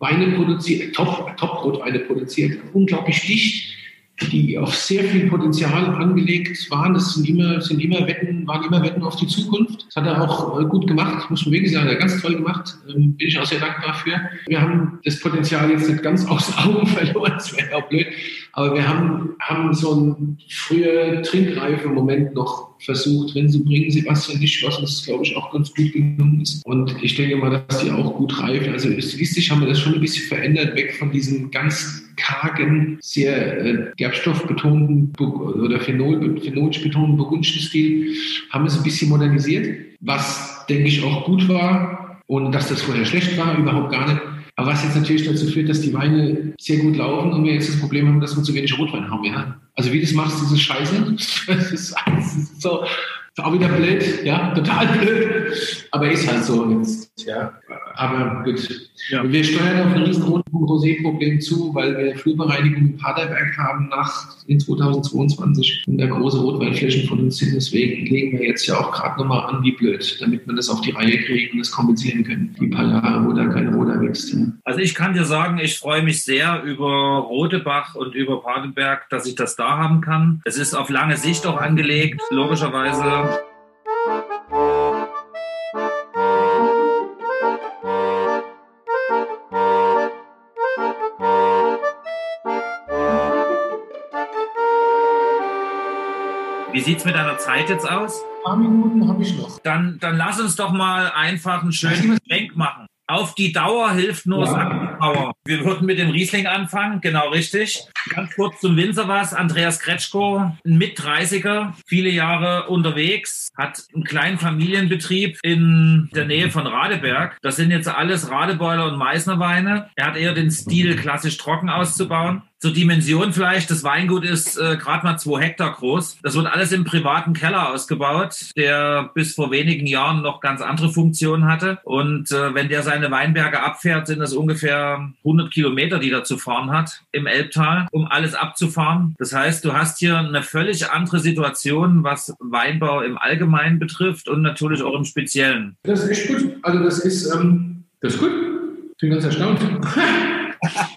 Speaker 2: Weine produziert, Top, Top-Rotweine produziert, unglaublich dicht die auf sehr viel Potenzial angelegt waren. Das sind immer, sind immer Wetten, waren immer Wetten auf die Zukunft. Das hat er auch äh, gut gemacht, muss man wirklich sagen, er hat ganz toll gemacht. Ähm, bin ich auch sehr dankbar für. Wir haben das Potenzial jetzt nicht ganz aus Augen verloren, das wäre auch blöd. Aber wir haben, haben so einen früher trinkreifen Moment noch versucht drin zu bringen. Sebastian nicht, was uns, glaube ich, auch ganz gut gelungen ist. Und ich denke mal, dass die auch gut reifen. Also stilistisch haben wir das schon ein bisschen verändert, weg von diesem ganz kargen, sehr äh, gerbstoffbetonten oder Phenol, phenolisch betonten Burgundenstil, haben wir es ein bisschen modernisiert, was, denke ich, auch gut war. Und dass das vorher schlecht war, überhaupt gar nicht. Aber was jetzt natürlich dazu führt, dass die Weine sehr gut laufen und wir jetzt das Problem haben, dass wir zu wenig Rotwein haben. Ja? Also wie das machst, das ist scheiße. Das ist, das ist so, auch wieder blöd, ja, total blöd. Aber ist halt so jetzt, ja. Aber gut. Ja. Wir steuern auf ein riesengroßes Rosé-Problem zu, weil wir Flurbereinigung in Paderberg haben nach in 2022 und der große Rotweinflächen von uns sind. Deswegen legen wir jetzt ja auch gerade nochmal an, wie blöd, damit wir das auf die Reihe kriegen und das kompensieren können. Die paar Jahre, wo da kein Roder wächst. Ja.
Speaker 1: Also ich kann dir sagen, ich freue mich sehr über Rodebach und über Paderberg, dass ich das da haben kann. Es ist auf lange Sicht auch angelegt, logischerweise. Wie sieht es mit deiner Zeit jetzt aus?
Speaker 2: Ein paar Minuten habe ich noch.
Speaker 1: Dann, dann lass uns doch mal einfach einen schönen Schwenk machen. Auf die Dauer hilft nur ja. Power. Wir würden mit dem Riesling anfangen, genau richtig. Ganz kurz zum Winzer was. Andreas Kretschko, ein Mit-30er, viele Jahre unterwegs, hat einen kleinen Familienbetrieb in der Nähe von Radeberg. Das sind jetzt alles Radebeuler und Meißner Weine. Er hat eher den Stil, klassisch trocken auszubauen. Zur Dimension vielleicht, das Weingut ist äh, gerade mal zwei Hektar groß. Das wird alles im privaten Keller ausgebaut, der bis vor wenigen Jahren noch ganz andere Funktionen hatte. Und äh, wenn der seine Weinberge abfährt, sind das ungefähr 100 Kilometer, die er zu fahren hat im Elbtal, um alles abzufahren. Das heißt, du hast hier eine völlig andere Situation, was Weinbau im Allgemeinen betrifft und natürlich auch im Speziellen.
Speaker 2: Das ist echt gut. Also das ist, ähm, das ist gut. Ich bin ganz erstaunt.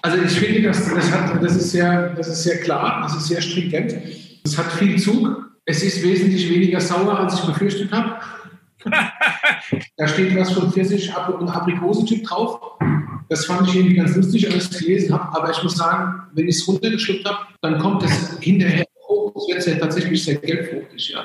Speaker 2: Also ich finde, das, das, hat, das, ist sehr, das ist sehr klar, das ist sehr stringent. Es hat viel Zug. Es ist wesentlich weniger sauer, als ich befürchtet habe. da steht was von Pfirsich und Aprikosentyp drauf. Das fand ich irgendwie ganz lustig, als ich es gelesen habe. Aber ich muss sagen, wenn ich es runtergeschluckt habe, dann kommt es hinterher hoch. Es wird ja tatsächlich sehr gelbfruchtig. Ja.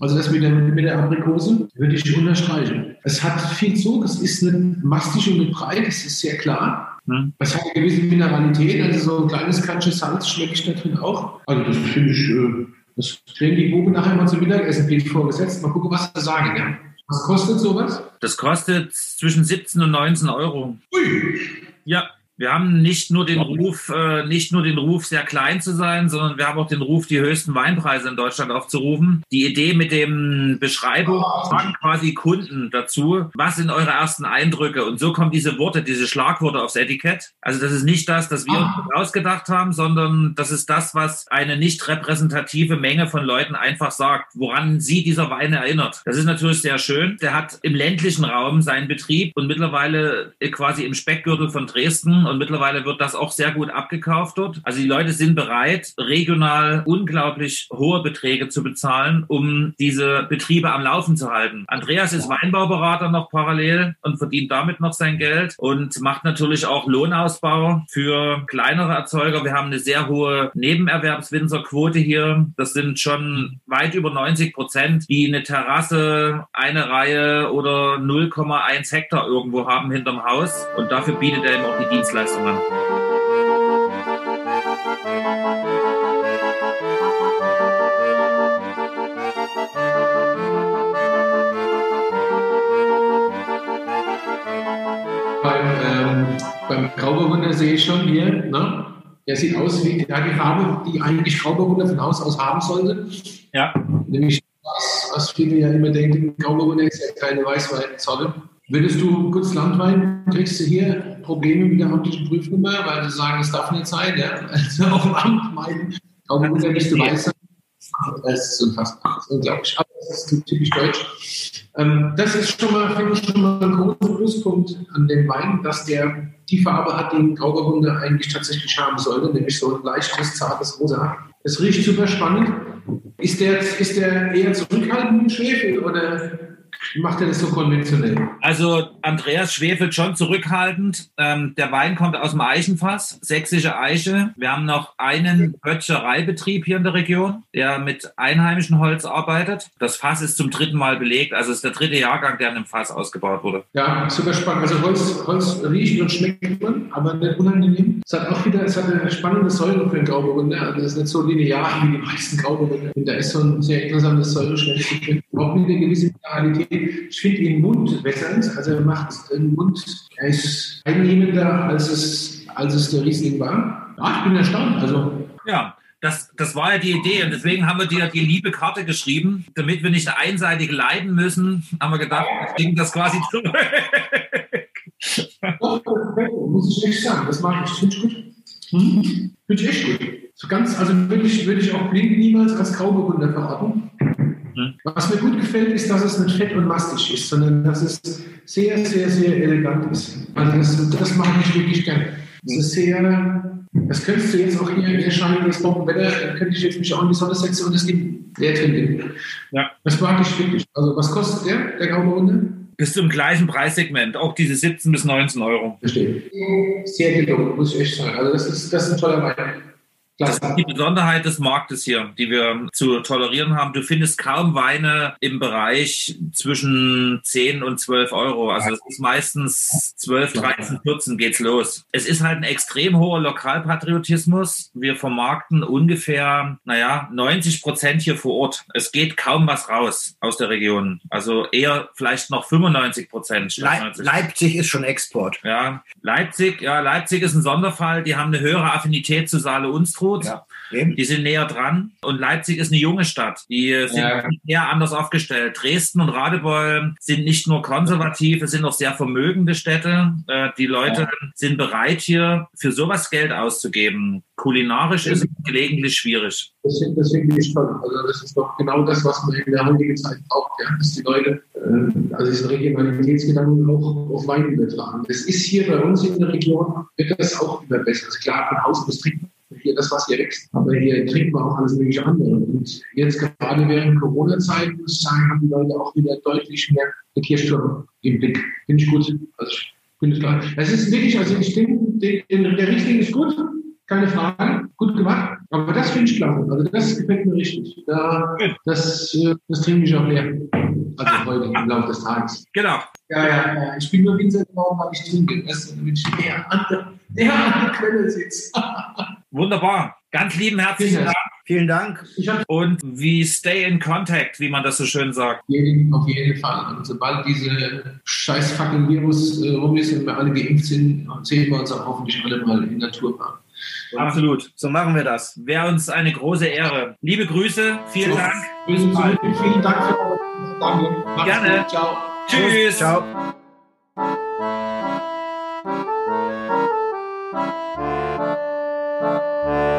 Speaker 2: Also das mit der, mit der Aprikose würde ich unterstreichen. Es hat viel Zug, es ist nicht mastig und nicht breit, das ist sehr klar. Hm. Es hat eine gewisse Mineralität, also so ein kleines Kantsches Salz schmecke ich da drin auch. Also das finde ich, äh, das kriegen die Buben nachher mal zum Mittagessen, ich vorgesetzt. Mal gucken, was sie sagen. Ja? Was kostet sowas?
Speaker 1: Das kostet zwischen 17 und 19 Euro.
Speaker 2: Ui.
Speaker 1: Ja, Wir haben nicht nur den Ruf, äh, nicht nur den Ruf, sehr klein zu sein, sondern wir haben auch den Ruf, die höchsten Weinpreise in Deutschland aufzurufen. Die Idee mit dem Beschreibung fragen quasi Kunden dazu, was sind eure ersten Eindrücke? Und so kommen diese Worte, diese Schlagworte aufs Etikett. Also das ist nicht das, das wir uns ausgedacht haben, sondern das ist das, was eine nicht repräsentative Menge von Leuten einfach sagt, woran sie dieser Wein erinnert. Das ist natürlich sehr schön. Der hat im ländlichen Raum seinen Betrieb und mittlerweile quasi im Speckgürtel von Dresden und mittlerweile wird das auch sehr gut abgekauft dort. Also die Leute sind bereit, regional unglaublich hohe Beträge zu bezahlen, um diese Betriebe am Laufen zu halten. Andreas ist Weinbauberater noch parallel und verdient damit noch sein Geld und macht natürlich auch Lohnausbau für kleinere Erzeuger. Wir haben eine sehr hohe Nebenerwerbswinzerquote hier. Das sind schon weit über 90 Prozent, die eine Terrasse, eine Reihe oder 0,1 Hektar irgendwo haben hinterm Haus. Und dafür bietet er eben auch die Dienstleistung an.
Speaker 2: Beim, ähm, beim Grauburgunder sehe ich schon hier, ne? Der sieht aus wie ja, die Farbe, die eigentlich Grauburgunder von Haus aus haben sollte.
Speaker 1: Ja.
Speaker 2: Nämlich das, was viele ja immer denken, Grauburgunder ist ja keine Weißweinsorte. Würdest du kurz Landwein, kriegst du hier Probleme mit der amtlichen Prüfnummer, weil sie sagen, es darf nicht sein, ja? Also auch im Amt meinen, Grauburgunder nicht so weiß sein. Das ist unfassbar, unglaublich. Aber das ist typisch deutsch. Ähm, das ist schon mal, finde ich, schon mal ein großer Pluspunkt an dem Wein, dass der die Farbe hat, die Grauburgunder eigentlich tatsächlich haben sollte, nämlich so ein leichtes, zartes Rosa. Es riecht super spannend. Ist der, ist der eher zurückhaltend mit Schwefel oder macht er das so konventionell?
Speaker 1: Also Andreas schwefelt schon zurückhaltend. Ähm, der Wein kommt aus dem Eichenfass, sächsische Eiche. Wir haben noch einen Böttchereibetrieb hier in der Region, der mit einheimischem Holz arbeitet. Das Fass ist zum dritten Mal belegt. Also es ist der dritte Jahrgang, der in einem Fass ausgebaut wurde.
Speaker 2: Ja, super spannend. Also Holz, Holz riecht und schmeckt man, aber nicht unangenehm. Es hat auch wieder, es hat eine spannende Säure für einen Grauburgunder. Also es ist nicht so linear wie die meisten Grauburgunder. Und da ist so ein sehr interessantes Säureschwäche. Auch mit einer gewissen Mineralität. Ich finde ihn mundwässernd, also er macht den Mund, er ist einnehmender, als es, als es der Riesling war. Ja, ich bin erstaunt. Also
Speaker 1: Ja, das, das war ja die Idee und deswegen haben wir dir die liebe Karte geschrieben, damit wir nicht einseitig leiden müssen, haben wir gedacht, wir kriegen das quasi zurück.
Speaker 2: Doch, muss ich echt sagen, das mache ich. Finde ich gut. Hm? Finde ich echt gut. So ganz, also würde ich, würde ich auch blind niemals als Grauburgunder verorten.
Speaker 1: Hm.
Speaker 2: Was mir gut gefällt, ist, dass es nicht fett und mastig ist, sondern dass es sehr, sehr, sehr elegant ist. Also das, das mache ich wirklich gern. Es ist sehr, das könntest du jetzt auch hier, hier scheint das Bombenwetter, da könnte ich jetzt mich auch in die Sonne setzen und es gibt leer trinken.
Speaker 1: Ja.
Speaker 2: Das mag ich wirklich. Also was kostet der, der?
Speaker 1: Bist du im gleichen Preissegment, auch diese 17 bis 19 Euro.
Speaker 2: Verstehe. Sehr gelungen, muss ich echt sagen. Also das ist, das ist ein toller Wein.
Speaker 1: Das ist die Besonderheit des Marktes hier, die wir zu tolerieren haben. Du findest kaum Weine im Bereich zwischen 10 und 12 Euro. Also es ist meistens 12, 13, 14 geht's los. Es ist halt ein extrem hoher Lokalpatriotismus. Wir vermarkten ungefähr, naja, 90 Prozent hier vor Ort. Es geht kaum was raus aus der Region. Also eher vielleicht noch 95 Prozent.
Speaker 3: Leip Leipzig ist schon Export.
Speaker 1: Ja, Leipzig, ja, Leipzig ist ein Sonderfall. Die haben eine höhere Affinität zu Saale Unstrut.
Speaker 3: Ja, eben.
Speaker 1: Die sind näher dran. Und Leipzig ist eine junge Stadt. Die sind
Speaker 2: Ja.
Speaker 1: eher anders aufgestellt. Dresden und Radebeul sind nicht nur konservativ, es sind auch sehr vermögende Städte. Äh, Die Leute sind bereit, hier für sowas Geld auszugeben. Kulinarisch ist es gelegentlich schwierig.
Speaker 2: Das finde ich toll. Also das ist doch genau das, was man in der heutigen Zeit braucht, ja? dass die Leute äh, also diesen Regionalitätsgedanken auch auf Wein übertragen. Das ist hier bei uns in der Region, wird das auch immer besser. Also klar, von außen das trinken hier das, was hier wächst, aber hier trinken wir auch alles mögliche andere. Und jetzt gerade während Corona-Zeit, muss ich sagen, haben die Leute auch wieder deutlich mehr den Kirchturm im Blick. Finde ich gut. Also ich finde es klar. Es ist wirklich, also ich denke, den- den- der Richtling ist gut, keine Frage, gut gemacht. Aber das finde ich klasse. Also das gefällt mir richtig. Da, das, äh, das trinke ich auch leer. Also heute im Laufe des Tages.
Speaker 1: Genau.
Speaker 2: Ja, ja, ja. Ich bin nur Winzer geworden, weil ich trinke. Ist, damit ich näher an der, näher an der Quelle sitze.
Speaker 1: Wunderbar. Ganz lieben herzlichen
Speaker 2: Vielen
Speaker 1: Dank.
Speaker 2: Dank.
Speaker 3: Vielen Dank.
Speaker 1: Und wie stay in contact, wie man das so schön sagt.
Speaker 2: Auf jeden Fall. Und sobald diese scheiß fucking Virus äh, rum ist und wir alle geimpft sind, sehen wir uns auch hoffentlich alle mal in Naturpark.
Speaker 1: Absolut. So machen wir das. Wäre uns eine große Ehre. Liebe Grüße. Vielen so, Dank.
Speaker 2: Vielen Dank für eure Danke.
Speaker 1: Gerne.
Speaker 2: Gut. Ciao.
Speaker 1: Tschüss.
Speaker 3: Ciao.
Speaker 4: Música